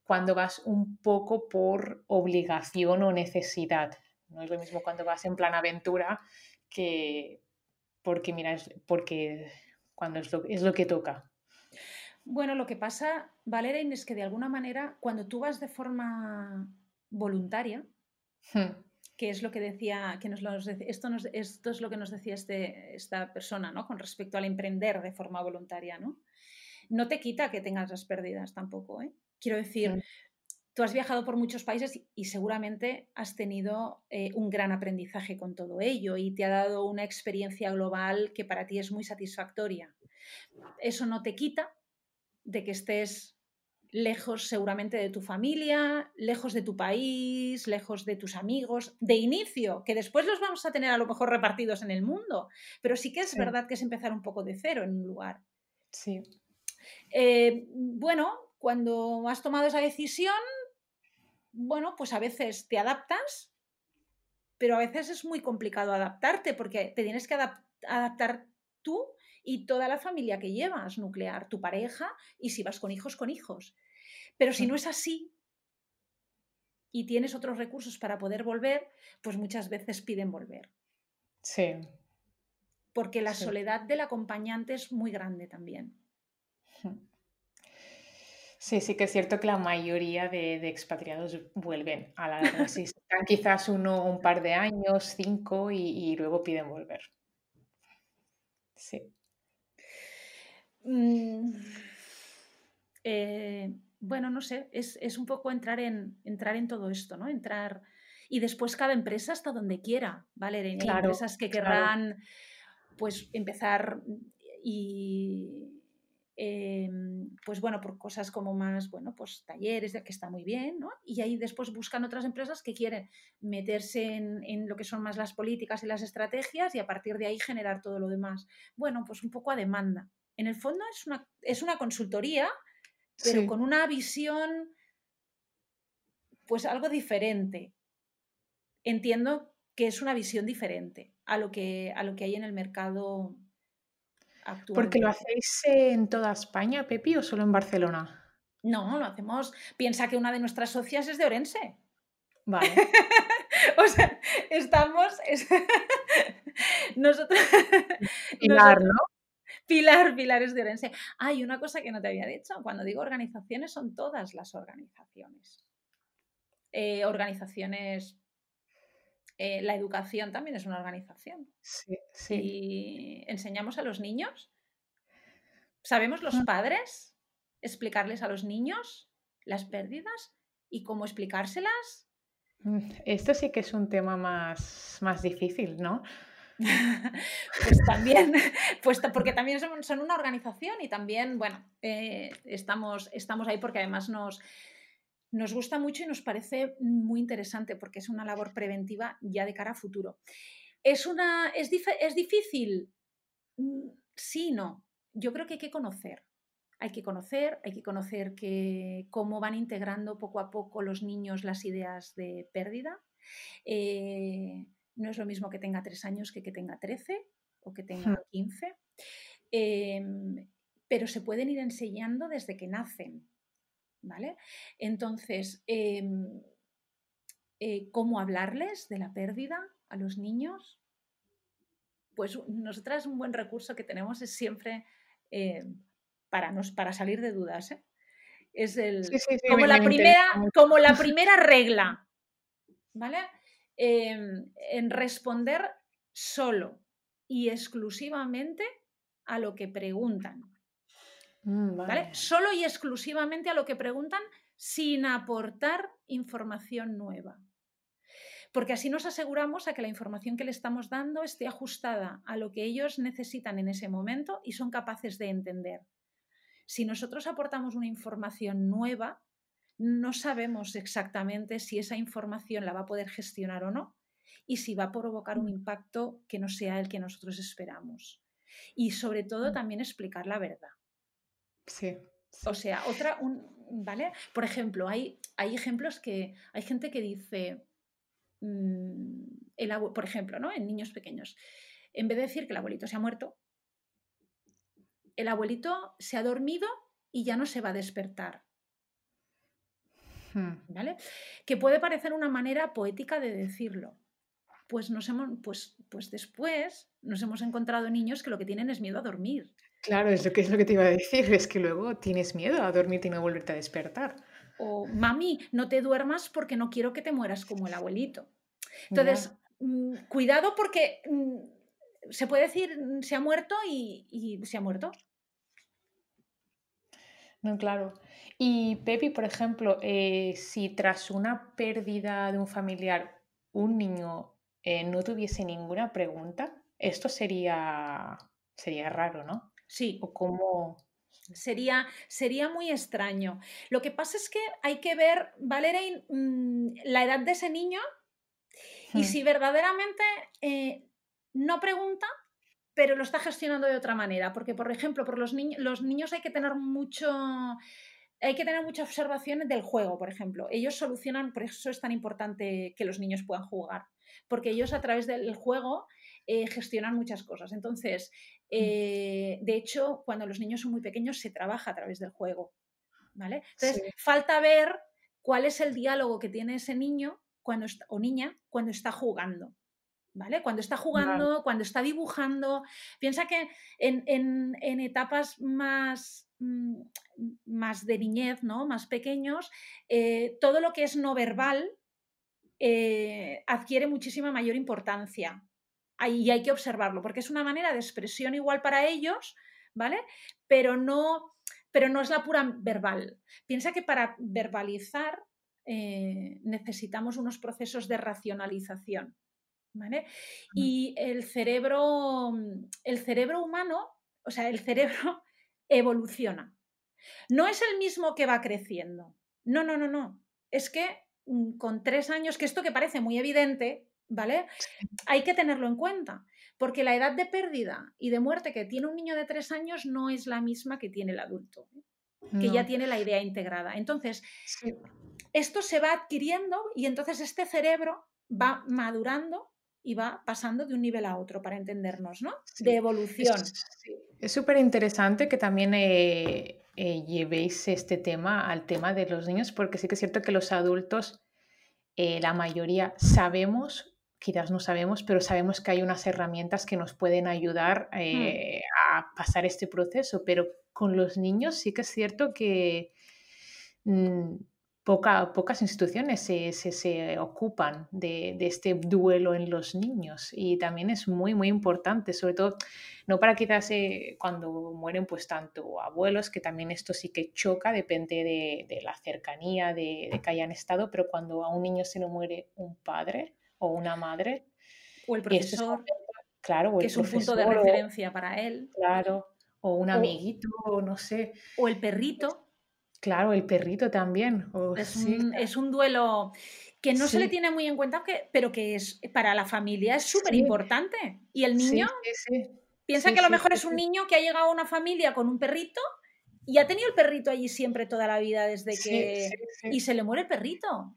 cuando vas un poco por obligación o necesidad. No es lo mismo cuando vas en plan aventura que porque, mira, porque cuando es lo, es lo que toca. Bueno, lo que pasa, Valeria, es que de alguna manera, cuando tú vas de forma voluntaria, hmm que es lo que decía, que nos esto, esto es lo que nos decía este, esta persona, ¿no? Con respecto al emprender de forma voluntaria, ¿no? No te quita que tengas las pérdidas tampoco, ¿eh? Quiero decir, tú has viajado por muchos países y, seguramente has tenido eh, un gran aprendizaje con todo ello y te ha dado una experiencia global que para ti es muy satisfactoria. Eso no te quita de que estés lejos seguramente de tu familia, lejos de tu país, lejos de tus amigos, de inicio, que después los vamos a tener a lo mejor repartidos en el mundo, pero sí que es verdad que es empezar un poco de cero en un lugar. Sí. Eh, bueno, cuando has tomado esa decisión, bueno, pues a veces te adaptas, pero a veces es muy complicado adaptarte porque te tienes que adaptar tú y toda la familia que llevas, nuclear, tu pareja y si vas con hijos, con hijos. Pero si no es así y tienes otros recursos para poder volver, pues muchas veces piden volver. Sí. Porque la soledad del acompañante es muy grande también. Sí, sí que es cierto que la mayoría de, expatriados vuelven a la están quizás uno un par de años, cinco, y, y luego piden volver. Sí. Mm, eh, bueno, no sé, es, un poco entrar en, entrar en todo esto, ¿no? Entrar... Y después cada empresa hasta donde quiera, ¿vale? Hay empresas que querrán, pues, empezar y, Em, pues bueno, por cosas como más, bueno, pues talleres, que está muy bien, ¿no? Y ahí después buscan otras empresas que quieren meterse en, lo que son más las políticas y las estrategias y a partir de ahí generar todo lo demás. Bueno, pues un poco a demanda. En el fondo es una, es una consultoría, pero con una visión, pues algo diferente. Entiendo que es una visión diferente a lo que, a lo que hay en el mercado ¿Porque lo hacéis en toda España, Pepi, o solo en Barcelona? No, lo hacemos. Piensa que una de nuestras socias es de Orense. Vale. (laughs) o sea, estamos. (laughs) nosotros. Pilar, ¿no? Pilar, Pilar es de Orense. Hay una cosa que no te había dicho. Cuando digo organizaciones, son todas las organizaciones. Eh, organizaciones eh, la educación también es una organización. Sí, sí. Y enseñamos a los niños. ¿Sabemos los mm. padres explicarles a los niños las pérdidas y cómo explicárselas? Mm, esto sí que es un tema más, más difícil, ¿no? (laughs) pues también, pues porque también son, una organización y también, bueno, eh, estamos, estamos ahí porque además nos, nos gusta mucho y nos parece muy interesante porque es una labor preventiva ya de cara a futuro. ¿Es, una, es, es difícil? Mm, sí, no. Yo creo que hay que conocer. Hay que conocer, hay que conocer que, cómo van integrando poco a poco los niños las ideas de pérdida. Eh, no es lo mismo que tenga tres años que que tenga trece o que tenga quince. Em, pero se pueden ir enseñando desde que nacen. ¿vale? Entonces, em, eh, ¿cómo hablarles de la pérdida a los niños? Pues nosotras un buen recurso que tenemos es siempre eh, para, nos, para salir de dudas. ¿eh? Es el, como, la primera, como la primera regla, ¿vale? Em, en responder solo y exclusivamente a lo que preguntan. Mm, vale. Solo y exclusivamente a lo que preguntan sin aportar información nueva. Porque así nos aseguramos a que la información que le estamos dando esté ajustada a lo que ellos necesitan en ese momento y son capaces de entender. Si nosotros aportamos una información nueva, no sabemos exactamente si esa información la va a poder gestionar o no y si va a provocar un mm. impacto que no sea el que nosotros esperamos. Y sobre todo mm. también explicar la verdad. Sí. O sea, otra, ¿vale? Por ejemplo, hay, hay ejemplos que hay gente que dice, mm, el por ejemplo, ¿no? En niños pequeños, en vez de decir que el abuelito se ha muerto, el abuelito se ha dormido y ya no se va a despertar. ¿Vale? Que puede parecer una manera poética de decirlo. Pues, nos hemos, pues, pues después nos hemos encontrado niños que lo que tienen es miedo a dormir. Claro, es lo que es lo que te iba a decir, es que luego tienes miedo a dormirte y no volverte a despertar. O, mami, no te duermas porque no quiero que te mueras como el abuelito. Entonces, mm, cuidado porque mm, se puede decir mm, se ha muerto y, se ha muerto. No, claro. Y Pepi, por ejemplo, eh, si tras una pérdida de un familiar un niño eh, no tuviese ninguna pregunta, esto sería, sería raro, ¿no? Sí. O cómo... Sería, sería muy extraño. Lo que pasa es que hay que ver, Valeria, mm, la edad de ese niño y hmm. si verdaderamente eh, no pregunta, pero lo está gestionando de otra manera. Porque, por ejemplo, por los, niños los niños hay que tener mucho. Hay que tener mucha observación del juego, por ejemplo. Ellos solucionan, por eso es tan importante que los niños puedan jugar. Porque ellos a través del juego eh, gestionan muchas cosas. Entonces, mm. eh, de hecho, cuando los niños son muy pequeños se trabaja a través del juego. ¿vale? Entonces, falta ver cuál es el diálogo que tiene ese niño cuando o niña cuando está jugando. ¿Vale? Cuando está jugando, cuando está dibujando. Piensa que en, etapas más, mm, más de niñez, ¿no? Más pequeños, eh, todo lo que es no verbal adquiere muchísima mayor importancia y hay que observarlo, porque es una manera de expresión igual para ellos, ¿vale? Pero no, pero no es la pura verbal. Piensa que para verbalizar eh, necesitamos unos procesos de racionalización. Y el cerebro, el cerebro humano, o sea, el cerebro (laughs) evoluciona. No es el mismo que va creciendo. No, no, no, no. Es que mm, con tres años, que esto que parece muy evidente, ¿vale? Hay que tenerlo en cuenta, porque la edad de pérdida y de muerte que tiene un niño de tres años no es la misma que tiene el adulto, ¿eh? que ya tiene la idea integrada. Entonces, esto se va adquiriendo y entonces este cerebro va madurando y va pasando de un nivel a otro para entendernos, ¿no? De evolución. Es súper interesante que también eh, eh, llevéis este tema al tema de los niños, porque sí que es cierto que los adultos, la mayoría sabemos quizás no sabemos, pero sabemos que hay unas herramientas que nos pueden ayudar hmm. eh, a pasar este proceso, pero con los niños sí que es cierto que mm, pocas instituciones se, ocupan de, este duelo en los niños y también es muy, muy importante, sobre todo, no para quizás eh, cuando mueren pues tanto abuelos, que también esto sí que choca, depende de, la cercanía, de, de, que hayan estado, pero cuando a un niño se le muere un padre, o una madre. O el profesor. claro, que es un punto de referencia para él. Claro, o un amiguito, o no sé. O el perrito. Claro, el perrito también. es, un, duelo que no se le tiene muy en cuenta, pero que es para la familia es súper importante. Y el niño piensa que a lo mejor es un niño que ha llegado a una familia con un perrito y ha tenido el perrito allí siempre toda la vida desde que... y se le muere el perrito.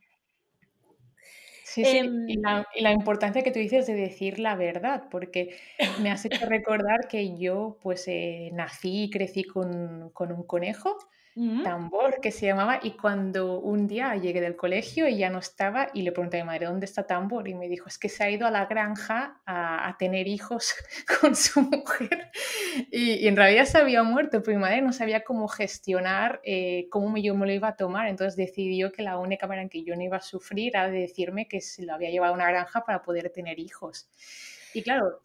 Sí, sí, em, y, la, importancia que tú dices de decir la verdad, porque me has hecho (coughs) recordar que yo pues eh, nací y crecí con, con un conejo Tambor, que se llamaba, y cuando un día llegué del colegio y ya no estaba, y le pregunté a mi madre, ¿dónde está Tambor? Y me dijo, es que se ha ido a la granja a, tener hijos (laughs) con su mujer. Y, en realidad se había muerto, pero mi madre no sabía cómo gestionar, eh, cómo yo me lo iba a tomar, entonces decidió que la única manera en que yo no iba a sufrir era decirme que se lo había llevado a una granja para poder tener hijos. Y claro,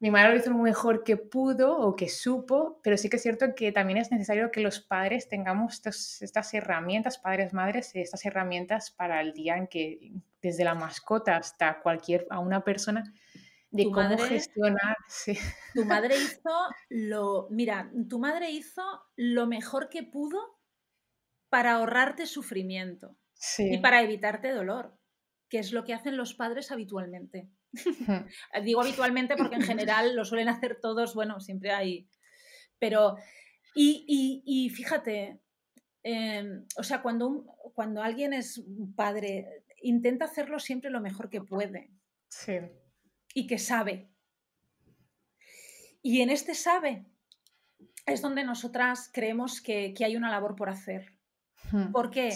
mi madre lo hizo lo mejor que pudo o que supo, pero sí que es cierto que también es necesario que los padres tengamos estas herramientas, padres, madres, estas herramientas para el día en que desde la mascota hasta cualquier, a una persona, de cómo gestionar. Tu madre (laughs) hizo lo, mira, tu madre hizo lo mejor que pudo para ahorrarte sufrimiento y para evitarte dolor, que es lo que hacen los padres habitualmente. (laughs) Digo habitualmente porque en general lo suelen hacer todos, bueno, siempre hay. Pero, y, fíjate, em, o sea, cuando, cuando alguien es padre, intenta hacerlo siempre lo mejor que puede. Sí. Y que sabe. Y en este sabe es donde nosotras creemos que, hay una labor por hacer. ¿Por qué?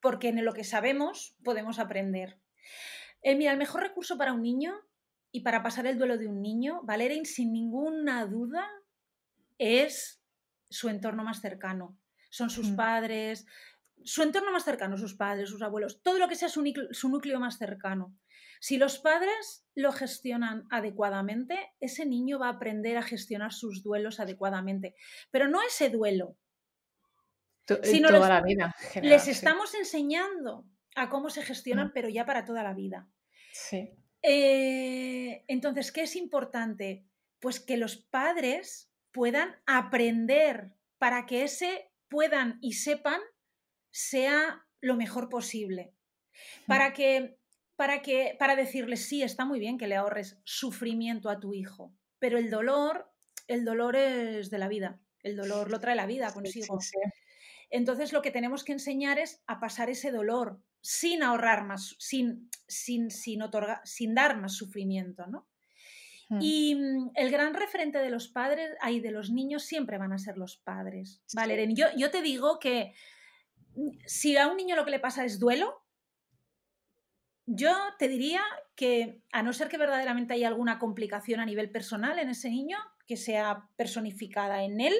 Porque en lo que sabemos podemos aprender. Eh, mira, el mejor recurso para un niño y para pasar el duelo de un niño, Valerian, sin ninguna duda, es su entorno más cercano. Son sus mm. padres, su entorno más cercano, sus padres, sus abuelos, todo lo que sea su, núcleo más cercano. Si los padres lo gestionan adecuadamente, ese niño va a aprender a gestionar sus duelos adecuadamente. Pero no ese duelo. sino toda la vida. les estamos enseñando a cómo se gestionan, mm. pero ya para toda la vida. Sí. Eh, entonces, ¿qué es importante? Pues que los padres puedan aprender para que ese puedan y sepan sea lo mejor posible. Mm. Para que, para que, para decirles, sí, está muy bien que le ahorres sufrimiento a tu hijo, pero el dolor, el dolor es de la vida. El dolor lo trae la vida consigo. Entonces, lo que tenemos que enseñar es a pasar ese dolor, sin ahorrar más, sin, sin, sin, sin dar más sufrimiento, ¿no? Hmm. Y mm, el gran referente de los padres, ahí de los niños, siempre van a ser los padres. Vale, yo, yo te digo que mm, si a un niño lo que le pasa es duelo, yo te diría que, a no ser que verdaderamente haya alguna complicación a nivel personal en ese niño, que sea personificada en él,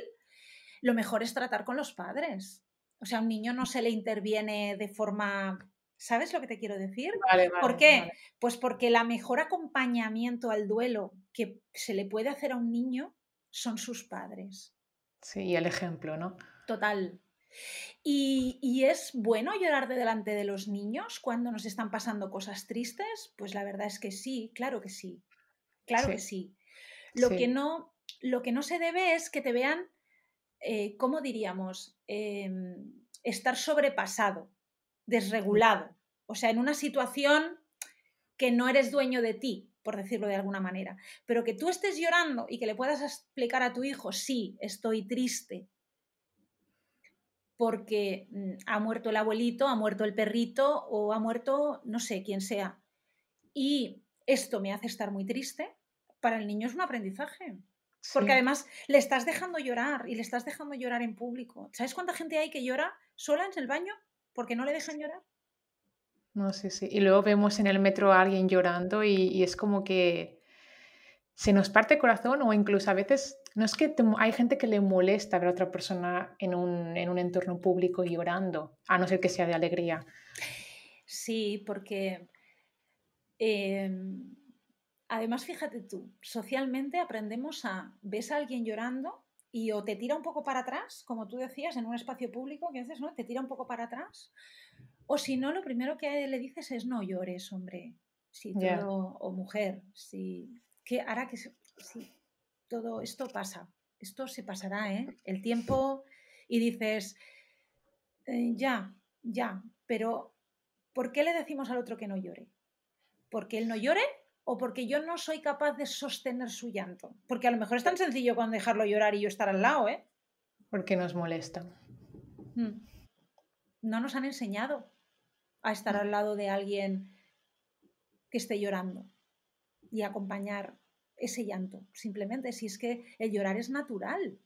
lo mejor es tratar con los padres. O sea, a un niño no se le interviene de forma ¿Sabes lo que te quiero decir? ¿Por qué? Pues porque la mejor acompañamiento al duelo que se le puede hacer a un niño son sus padres. Sí, y el ejemplo, ¿no? Total. ¿Y, es bueno llorar de delante de los niños cuando nos están pasando cosas tristes? Pues la verdad es que sí, claro que sí. Claro que sí. Lo, Que no, lo que no se debe es que te vean, eh, ¿cómo diríamos? Em, estar sobrepasado, desregulado. O sea, en una situación que no eres dueño de ti, por decirlo de alguna manera. Pero que tú estés llorando y que le puedas explicar a tu hijo, sí, estoy triste, porque mm, ha muerto el abuelito, ha muerto el perrito o ha muerto no sé quién sea. Y esto me hace estar muy triste. Para el niño es un aprendizaje. Porque además le estás dejando llorar y le estás dejando llorar en público. ¿Sabes cuánta gente hay que llora sola en el baño porque no le dejan llorar? No, sí, sí. Y luego vemos en el metro a alguien llorando y, es como que se nos parte el corazón o incluso a veces, no es que hay gente que le molesta ver a otra persona en un, entorno público llorando, a no ser que sea de alegría. Sí, porque em, además fíjate tú, socialmente aprendemos a, ves a alguien llorando y o te tira un poco para atrás, como tú decías, en un espacio público, que veces ¿no? Te tira un poco para atrás, o si no, lo primero que le dices es no llores, hombre, si todo, o mujer, si que hará que sí, todo esto pasa, esto se pasará, ¿eh? El tiempo y dices, eh, ya, ya, pero ¿por qué le decimos al otro que no llore? ¿Porque él no llore o porque yo no soy capaz de sostener su llanto? Porque a lo mejor es tan sencillo con dejarlo llorar y yo estar al lado, ¿eh? Porque nos molesta. Mm. No nos han enseñado a estar al lado de alguien que esté llorando y acompañar ese llanto. Simplemente, si es que el llorar es natural.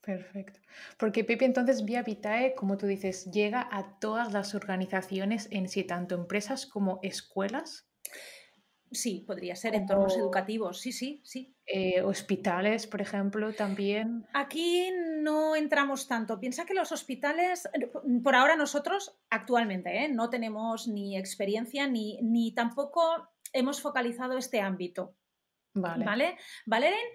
Perfecto. Porque Pepe entonces Vía Vitae, como tú dices, llega a todas las organizaciones en sí, tanto empresas como escuelas. Sí, podría ser entornos educativos, sí, sí, sí. Eh, hospitales, por ejemplo, también. Aquí no entramos tanto. Piensa que los hospitales, por ahora nosotros actualmente, ¿eh? no tenemos ni experiencia ni, ni tampoco hemos focalizado este ámbito. Vale. ¿Vale? Valeren,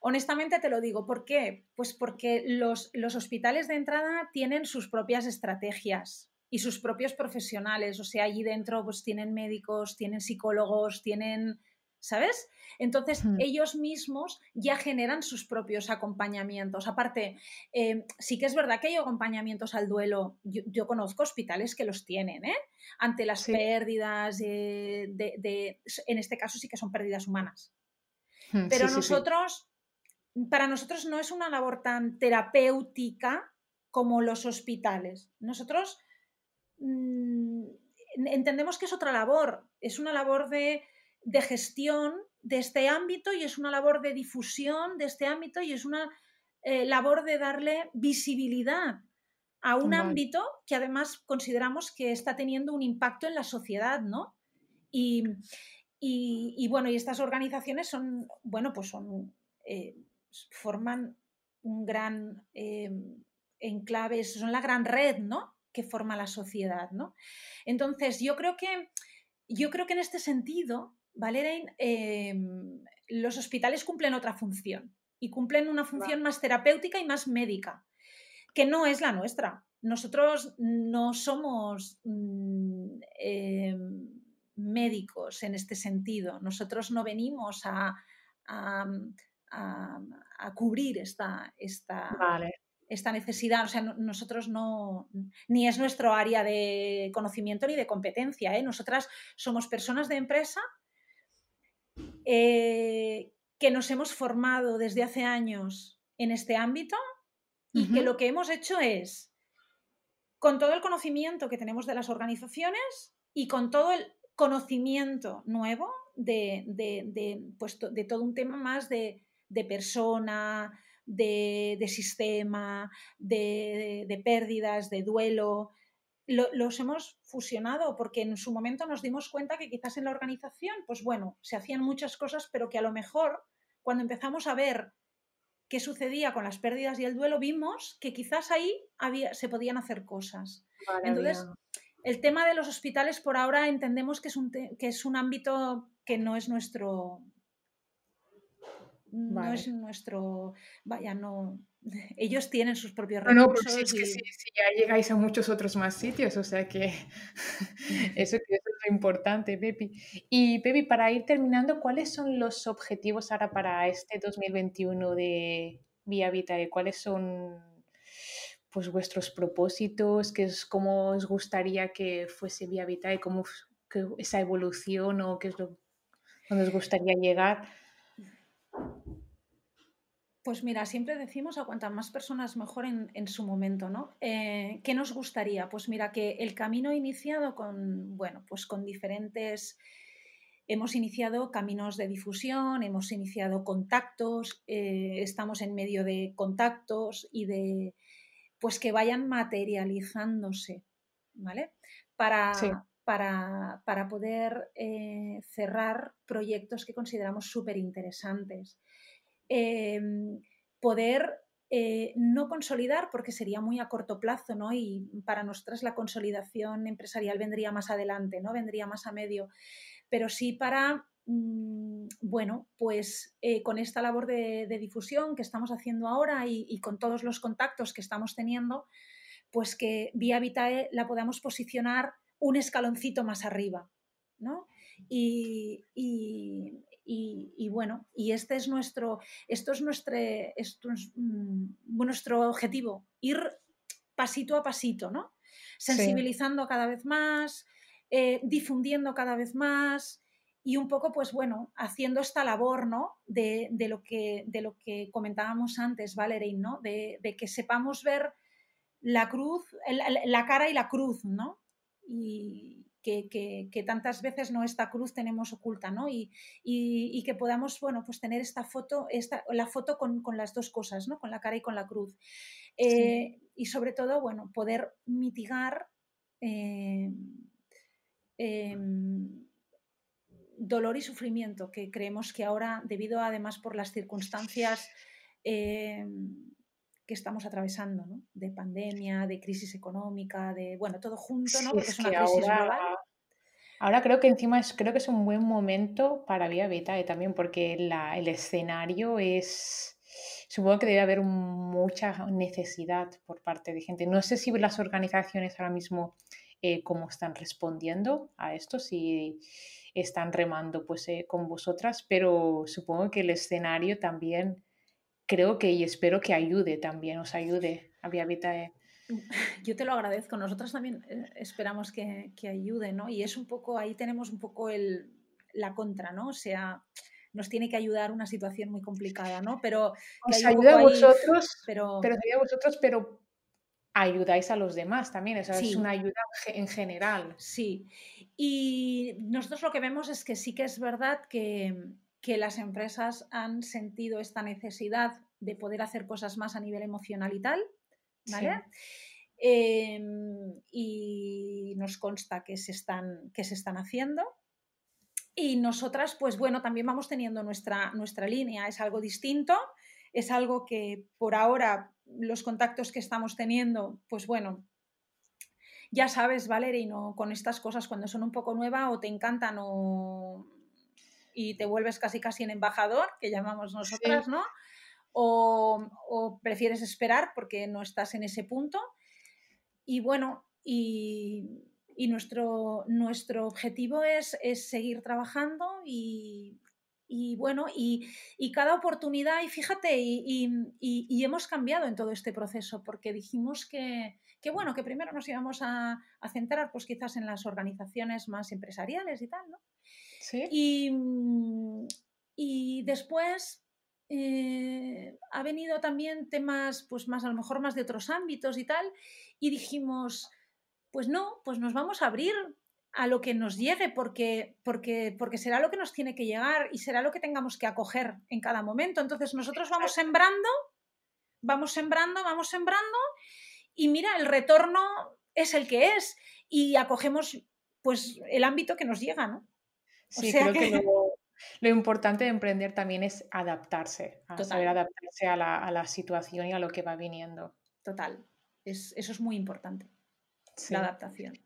honestamente te lo digo. ¿Por qué? Pues porque los, los hospitales de entrada tienen sus propias estrategias y sus propios profesionales. O sea, allí dentro pues tienen médicos, tienen psicólogos, tienen, ¿sabes? Entonces ellos mismos ya generan sus propios acompañamientos. Aparte, eh, sí que es verdad que hay acompañamientos al duelo. Yo, conozco hospitales que los tienen, ¿eh? Ante las pérdidas de, en este caso sí que son pérdidas humanas. Pero nosotros, para nosotros no es una labor tan terapéutica como los hospitales. Nosotros entendemos que es otra labor, es una labor de, gestión de este ámbito y es una labor de difusión de este ámbito y es una eh, labor de darle visibilidad a un ámbito que además consideramos que está teniendo un impacto en la sociedad, ¿no? Y, bueno, y estas organizaciones son, bueno, pues son, eh, forman un gran eh, enclave, son la gran red, ¿no? Que forma la sociedad, ¿no? Entonces, yo creo que, yo creo que en este sentido, Valerain, em, los hospitales cumplen otra función y cumplen una función más terapéutica y más médica, que no es la nuestra. Nosotros no somos mm, em, médicos en este sentido. Nosotros no venimos a, cubrir esta, esta, esta necesidad, o sea, nosotros no, ni es nuestro área de conocimiento ni de competencia, ¿eh? nosotras somos personas de empresa eh, que nos hemos formado desde hace años en este ámbito y que lo que hemos hecho es, con todo el conocimiento que tenemos de las organizaciones y con todo el conocimiento nuevo de, de, pues, de todo un tema más de, de persona, de, sistema, de, pérdidas, de duelo. los hemos fusionado porque en su momento nos dimos cuenta que quizás en la organización, pues bueno, se hacían muchas cosas, pero que a lo mejor cuando empezamos a ver qué sucedía con las pérdidas y el duelo, vimos que quizás ahí había, se podían hacer cosas. Entonces, el tema de los hospitales por ahora entendemos que es un, que es un ámbito que no es nuestro, no es nuestro, vaya, no, (laughs) ellos tienen sus propios recursos. No, no, es que sí, ya llegáis a muchos otros más sitios, o sea (laughs) que eso, es lo importante, Pepi. Y Pepi, para ir terminando, ¿cuáles son los objetivos ahora para este 2021 de Vía Vitae? ¿Cuáles son pues vuestros propósitos? ¿Qué es, ¿Cómo os gustaría que fuese Vía Vitae? ¿Cómo esa evolución o qué es lo donde os gustaría llegar? Pues mira, siempre decimos a cuantas más personas mejor en, su momento, ¿no? Eh, ¿Qué nos gustaría? Pues mira, que el camino iniciado con, bueno, pues con diferentes... Hemos iniciado caminos de difusión, hemos iniciado contactos, eh, estamos en medio de contactos y de, pues que vayan materializándose, ¿vale? Para, para, para, poder eh, cerrar proyectos que consideramos súper interesantes. Em, poder eh, no consolidar, porque sería muy a corto plazo, ¿no? Y para nosotras la consolidación empresarial vendría más adelante, ¿no? Vendría más a medio. Pero sí para, mm, bueno, pues eh, con esta labor de, difusión que estamos haciendo ahora y, con todos los contactos que estamos teniendo, pues que Vía Vitae la podamos posicionar un escaloncito más arriba, ¿no? y, y, bueno, y este es nuestro, esto es nuestro, esto es, mm, nuestro objetivo, ir pasito a pasito, ¿no? Sensibilizando cada vez más, eh, difundiendo cada vez más y un poco, pues bueno, haciendo esta labor, ¿no? De, lo, que, de lo que comentábamos antes, Valerie, ¿no? De, que sepamos ver la cruz, la, cara y la cruz, ¿no? Y, que, tantas veces no esta cruz tenemos oculta, ¿no? Y, que podamos, bueno, pues tener esta foto, esta, la foto con, las dos cosas, ¿no? Con la cara y con la cruz. Eh, y sobre todo, bueno, poder mitigar eh, em, dolor y sufrimiento que creemos que ahora, debido además por las circunstancias que estamos atravesando, ¿no? De pandemia, de crisis económica, de, bueno, todo junto, ¿no? Porque es, una crisis ahora, global. Ahora creo que encima es, creo que es un buen momento para Vía Vitae también, porque el escenario es, supongo que debe haber mucha necesidad por parte de gente. No sé si las organizaciones ahora mismo eh, cómo están respondiendo a esto, si están remando pues eh, con vosotras, pero supongo que el escenario también creo que y espero que ayude también, os ayude a Vía Vitae. (laughs) Yo te lo agradezco. Nosotros también eh, esperamos que, que, ayude, ¿no? Y es un poco, ahí tenemos un poco el, la contra, ¿no? O sea, nos tiene que ayudar una situación muy complicada, ¿no? Pero os ayuda a vosotros, pero... pero ayuda a vosotros, pero ayudáis a los demás también, o es una ayuda en general. Sí, y nosotros lo que vemos es que sí que es verdad que, que las empresas han sentido esta necesidad de poder hacer cosas más a nivel emocional y tal, ¿vale? Em, y nos consta que se, están, que se están haciendo. Y nosotras, pues bueno, también vamos teniendo nuestra, nuestra línea, es algo distinto, es algo que por ahora los contactos que estamos teniendo, pues bueno, ya sabes, Valeria, y no, con estas cosas cuando son un poco nuevas o te encantan o y te vuelves casi casi en embajador, que llamamos nosotras, ¿no? O, prefieres esperar porque no estás en ese punto. Y bueno, y, nuestro, nuestro objetivo es, seguir trabajando y, bueno, y, cada oportunidad, y fíjate, y, hemos cambiado en todo este proceso, porque dijimos que, bueno, que primero nos íbamos a, a, centrar pues quizás en las organizaciones más empresariales y tal, ¿no? Mm, y, después eh, ha venido también temas, pues más a lo mejor más de otros ámbitos y tal, y dijimos, pues no, pues nos vamos a abrir a lo que nos llegue, porque, porque, porque será lo que nos tiene que llegar y será lo que tengamos que acoger en cada momento. Entonces nosotros vamos sembrando, vamos sembrando, vamos sembrando, y mira, el retorno es el que es, y acogemos pues el ámbito que nos llega, ¿no? Sí, creo que, lo, importante de emprender también es adaptarse, saber adaptarse a la, situación y a lo que va viniendo. Total, es, eso es muy importante, la adaptación.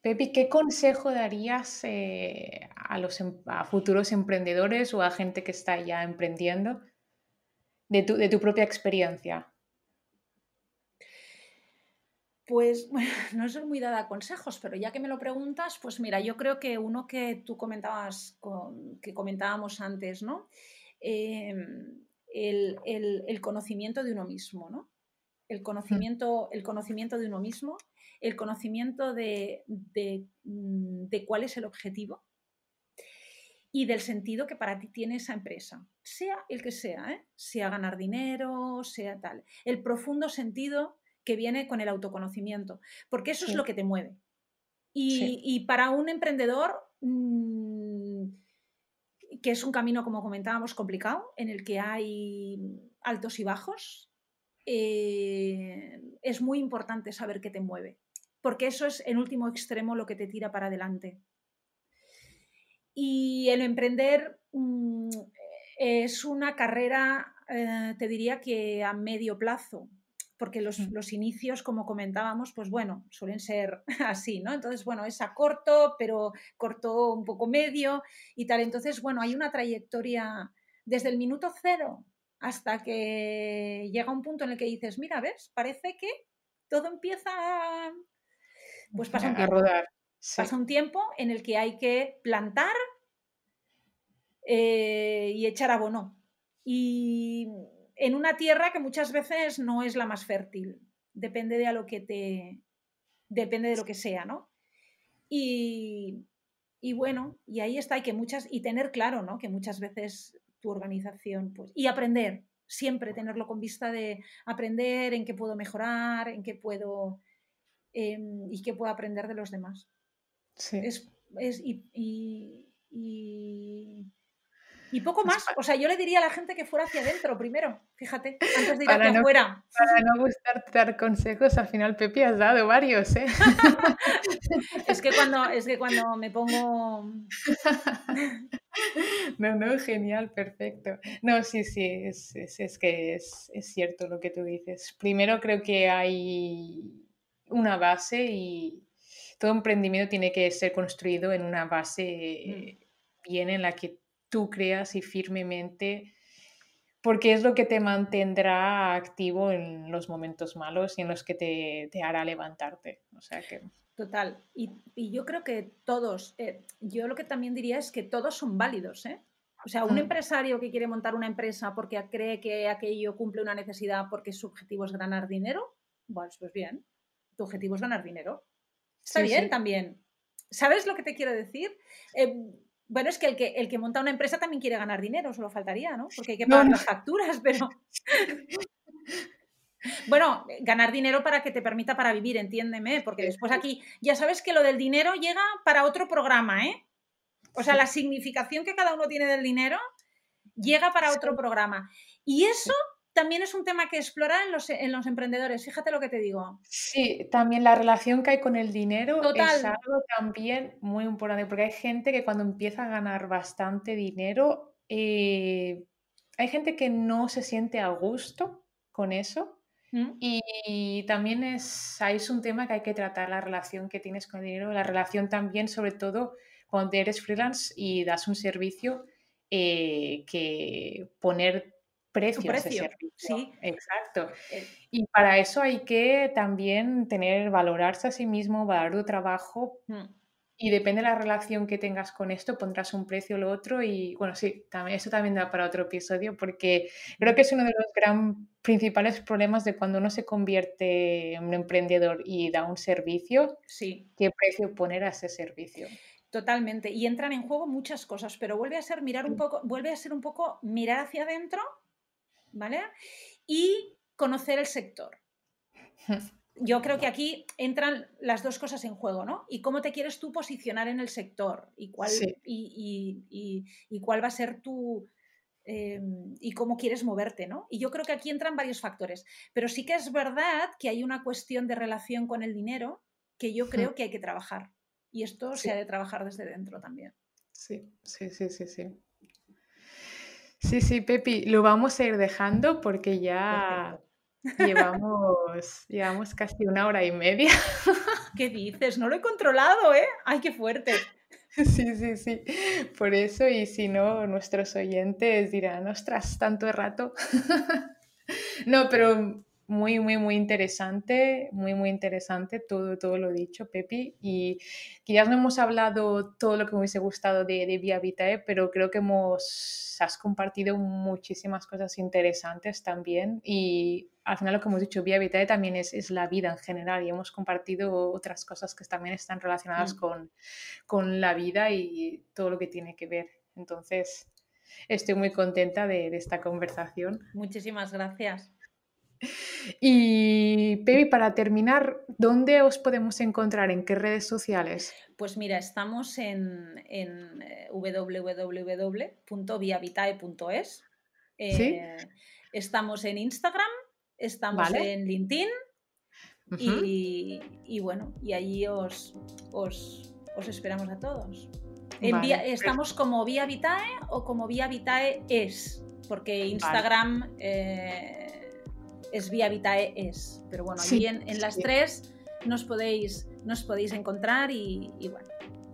Pepi, ¿qué consejo darías eh, a, los, em, a futuros emprendedores o a gente que está ya emprendiendo de tu, de tu propia experiencia? Pues bueno, (laughs) no soy muy dada a consejos, pero ya que me lo preguntas, pues mira, yo creo que uno que tú comentabas, que comentábamos antes, ¿no? Em, el, conocimiento de uno mismo, ¿no? El conocimiento, el conocimiento de uno mismo, el conocimiento de, mm, cuál es el objetivo y del sentido que para ti tiene esa empresa, sea el que sea, ¿eh? sea ganar dinero, sea tal. El profundo sentido que viene con el autoconocimiento, porque eso es lo que te mueve. Y, para un emprendedor, mm, que es un camino, como comentábamos, complicado, en el que hay altos y bajos, eh, es muy importante saber qué te mueve, porque eso es en último extremo lo que te tira para adelante. Y el emprender mm, es una carrera, eh, te diría que a medio plazo, porque los, los, inicios, como comentábamos, pues bueno, suelen ser (laughs) así, ¿no? Entonces, bueno, es a corto, pero corto un poco medio y tal. Entonces, bueno, hay una trayectoria desde el minuto cero hasta que llega un punto en el que dices, mira, ¿ves? Parece que todo empieza, pues pasa un tiempo. A rodar. Pasa un tiempo en el que hay que plantar eh, y echar abono. Y en una tierra que muchas veces no es la más fértil. Depende de a lo que te. Depende de lo que sea, ¿no? Y, bueno, y ahí está, y que muchas, y tener claro, ¿no? Que muchas veces tu organización, pues, y aprender, siempre tenerlo con vista de aprender en qué puedo mejorar, en qué puedo, em, y qué puedo aprender de los demás. Sí. Es, y y poco más. O sea, yo le diría a la gente que fuera hacia adentro primero, fíjate, antes de ir hacia afuera. (laughs) Para no gustarte dar consejos, al final Pepi has dado varios, ¿eh? (laughs) es, que cuando, es que cuando me pongo... (laughs) no, no, genial, perfecto. No, sí, sí, es, es, que es, es cierto lo que tú dices. Primero creo que hay una base y todo emprendimiento tiene que ser construido en una base mm. bien en la que tú creas y firmemente, porque es lo que te mantendrá activo en los momentos malos y en los que te, hará levantarte. O sea que... Total. Y, yo creo que todos, eh, yo lo que también diría es que todos son válidos. ¿eh? O sea, un mm. empresario que quiere montar una empresa porque cree que aquello cumple una necesidad porque su objetivo es ganar dinero, pues, pues bien, tu objetivo es ganar dinero. Está bien también. ¿Sabes lo que te quiero decir? Eh, bueno, es que el, que el que monta una empresa también quiere ganar dinero, solo faltaría, ¿no? Porque hay que pagar las facturas, (laughs) pero... bueno, ganar dinero para que te permita para vivir, entiéndeme, porque después aquí ya sabes que lo del dinero llega para otro programa, ¿eh? O sea, la significación que cada uno tiene del dinero llega para otro programa. Y eso también es un tema que explorar en los, en los, emprendedores, fíjate lo que te digo. Sí, también la relación que hay con el dinero es algo también muy importante, porque hay gente que cuando empieza a ganar bastante dinero, eh, hay gente que no se siente a gusto con eso. ¿Mm? Y, también es, es un tema que hay que tratar, la relación que tienes con el dinero, la relación también, sobre todo cuando eres freelance y das un servicio, eh, que poner precio, precio. Sí, exacto. Eh. Y para eso hay que también tener, valorarse a sí mismo, valorar tu trabajo. Mm. Y depende de la relación que tengas con esto, pondrás un precio o lo otro. Y bueno, sí, también, eso también da para otro episodio, porque creo que es uno de los gran principales problemas de cuando uno se convierte en un emprendedor y da un servicio. Sí. ¿Qué precio poner a ese servicio? Totalmente. Y entran en juego muchas cosas, pero vuelve a ser mirar un poco, vuelve a ser un poco mirar hacia adentro ¿vale? Y conocer el sector. Yo creo que aquí entran las dos cosas en juego, ¿no? Y cómo te quieres tú posicionar en el sector y cuál, y, cuál va a ser tu, em, y cómo quieres moverte, ¿no? Y yo creo que aquí entran varios factores. Pero sí que es verdad que hay una cuestión de relación con el dinero que yo creo que hay que trabajar. Y esto se ha de trabajar desde dentro también. Sí, sí, sí, sí, sí. Sí, sí, Pepi, lo vamos a ir dejando porque ya llevamos, llevamos casi una hora y media. (laughs) ¿Qué dices? No lo he controlado, ¿eh? ¡Ay, qué fuerte! (laughs) Sí, sí, sí. Por eso, y si no, nuestros oyentes dirán, ostras, tanto rato. (laughs) No, pero muy, muy, muy interesante, muy, muy interesante todo, todo lo dicho, Pepi. Y quizás no hemos hablado todo lo que me hubiese gustado de, de Via Vitae, pero creo que hemos, has compartido muchísimas cosas interesantes también. Y al final lo que hemos dicho, Via Vitae también es, es la vida en general y hemos compartido otras cosas que también están relacionadas mm. con, con la vida y todo lo que tiene que ver. Entonces, estoy muy contenta de, de esta conversación. Muchísimas gracias. Y Pepi, para terminar, ¿dónde os podemos encontrar? ¿En qué redes sociales? Pues mira, estamos en, en eh, www.viavitae.es. Eh, estamos en Instagram, estamos en LinkedIn y, bueno, y allí os, os, esperamos a todos. estamos como Vía Vitae o como Vía Vitae es, porque Instagram... Eh, es Vía Vitae es. Pero bueno, allí en, las tres nos podéis, nos podéis encontrar y, bueno.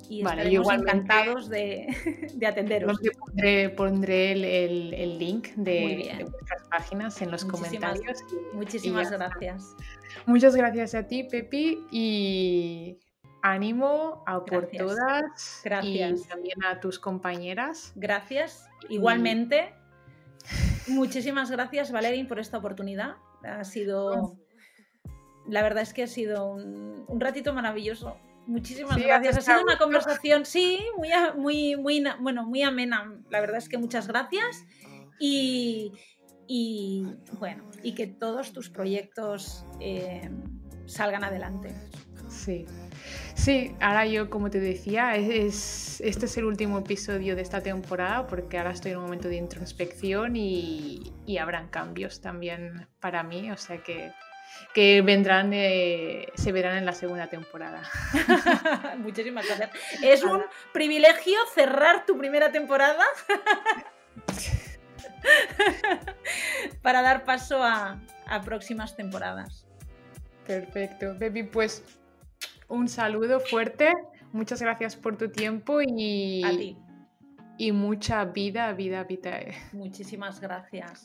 Y estaremos encantados de, (laughs) de atenderos. Pondré, pondré el, link de, vuestras páginas en los comentarios. muchísimas gracias. Muchas gracias a ti, Pepi, y ánimo a por todas. Gracias. Y también a tus compañeras. Gracias. Igualmente. Muchísimas gracias, Valerín, por esta oportunidad. Ha sido. La verdad es que ha sido un, ratito maravilloso. Muchísimas gracias. Ha sido una conversación, sí, muy, muy, muy, bueno, muy amena. La verdad es que muchas gracias. Y, bueno, y que todos tus proyectos eh, salgan adelante. Sí, Sí, ahora yo, como te decía, es, este es el último episodio de esta temporada porque ahora estoy en un momento de introspección y, y habrán cambios también para mí, o sea que, que vendrán, eh, se verán en la segunda temporada. (laughs) Muchísimas gracias. Es un privilegio cerrar tu primera temporada (laughs) para dar paso a, a próximas temporadas. Perfecto, Baby, pues un saludo fuerte. Muchas gracias por tu tiempo y, A ti. y mucha vida, vida, vida. Muchísimas gracias.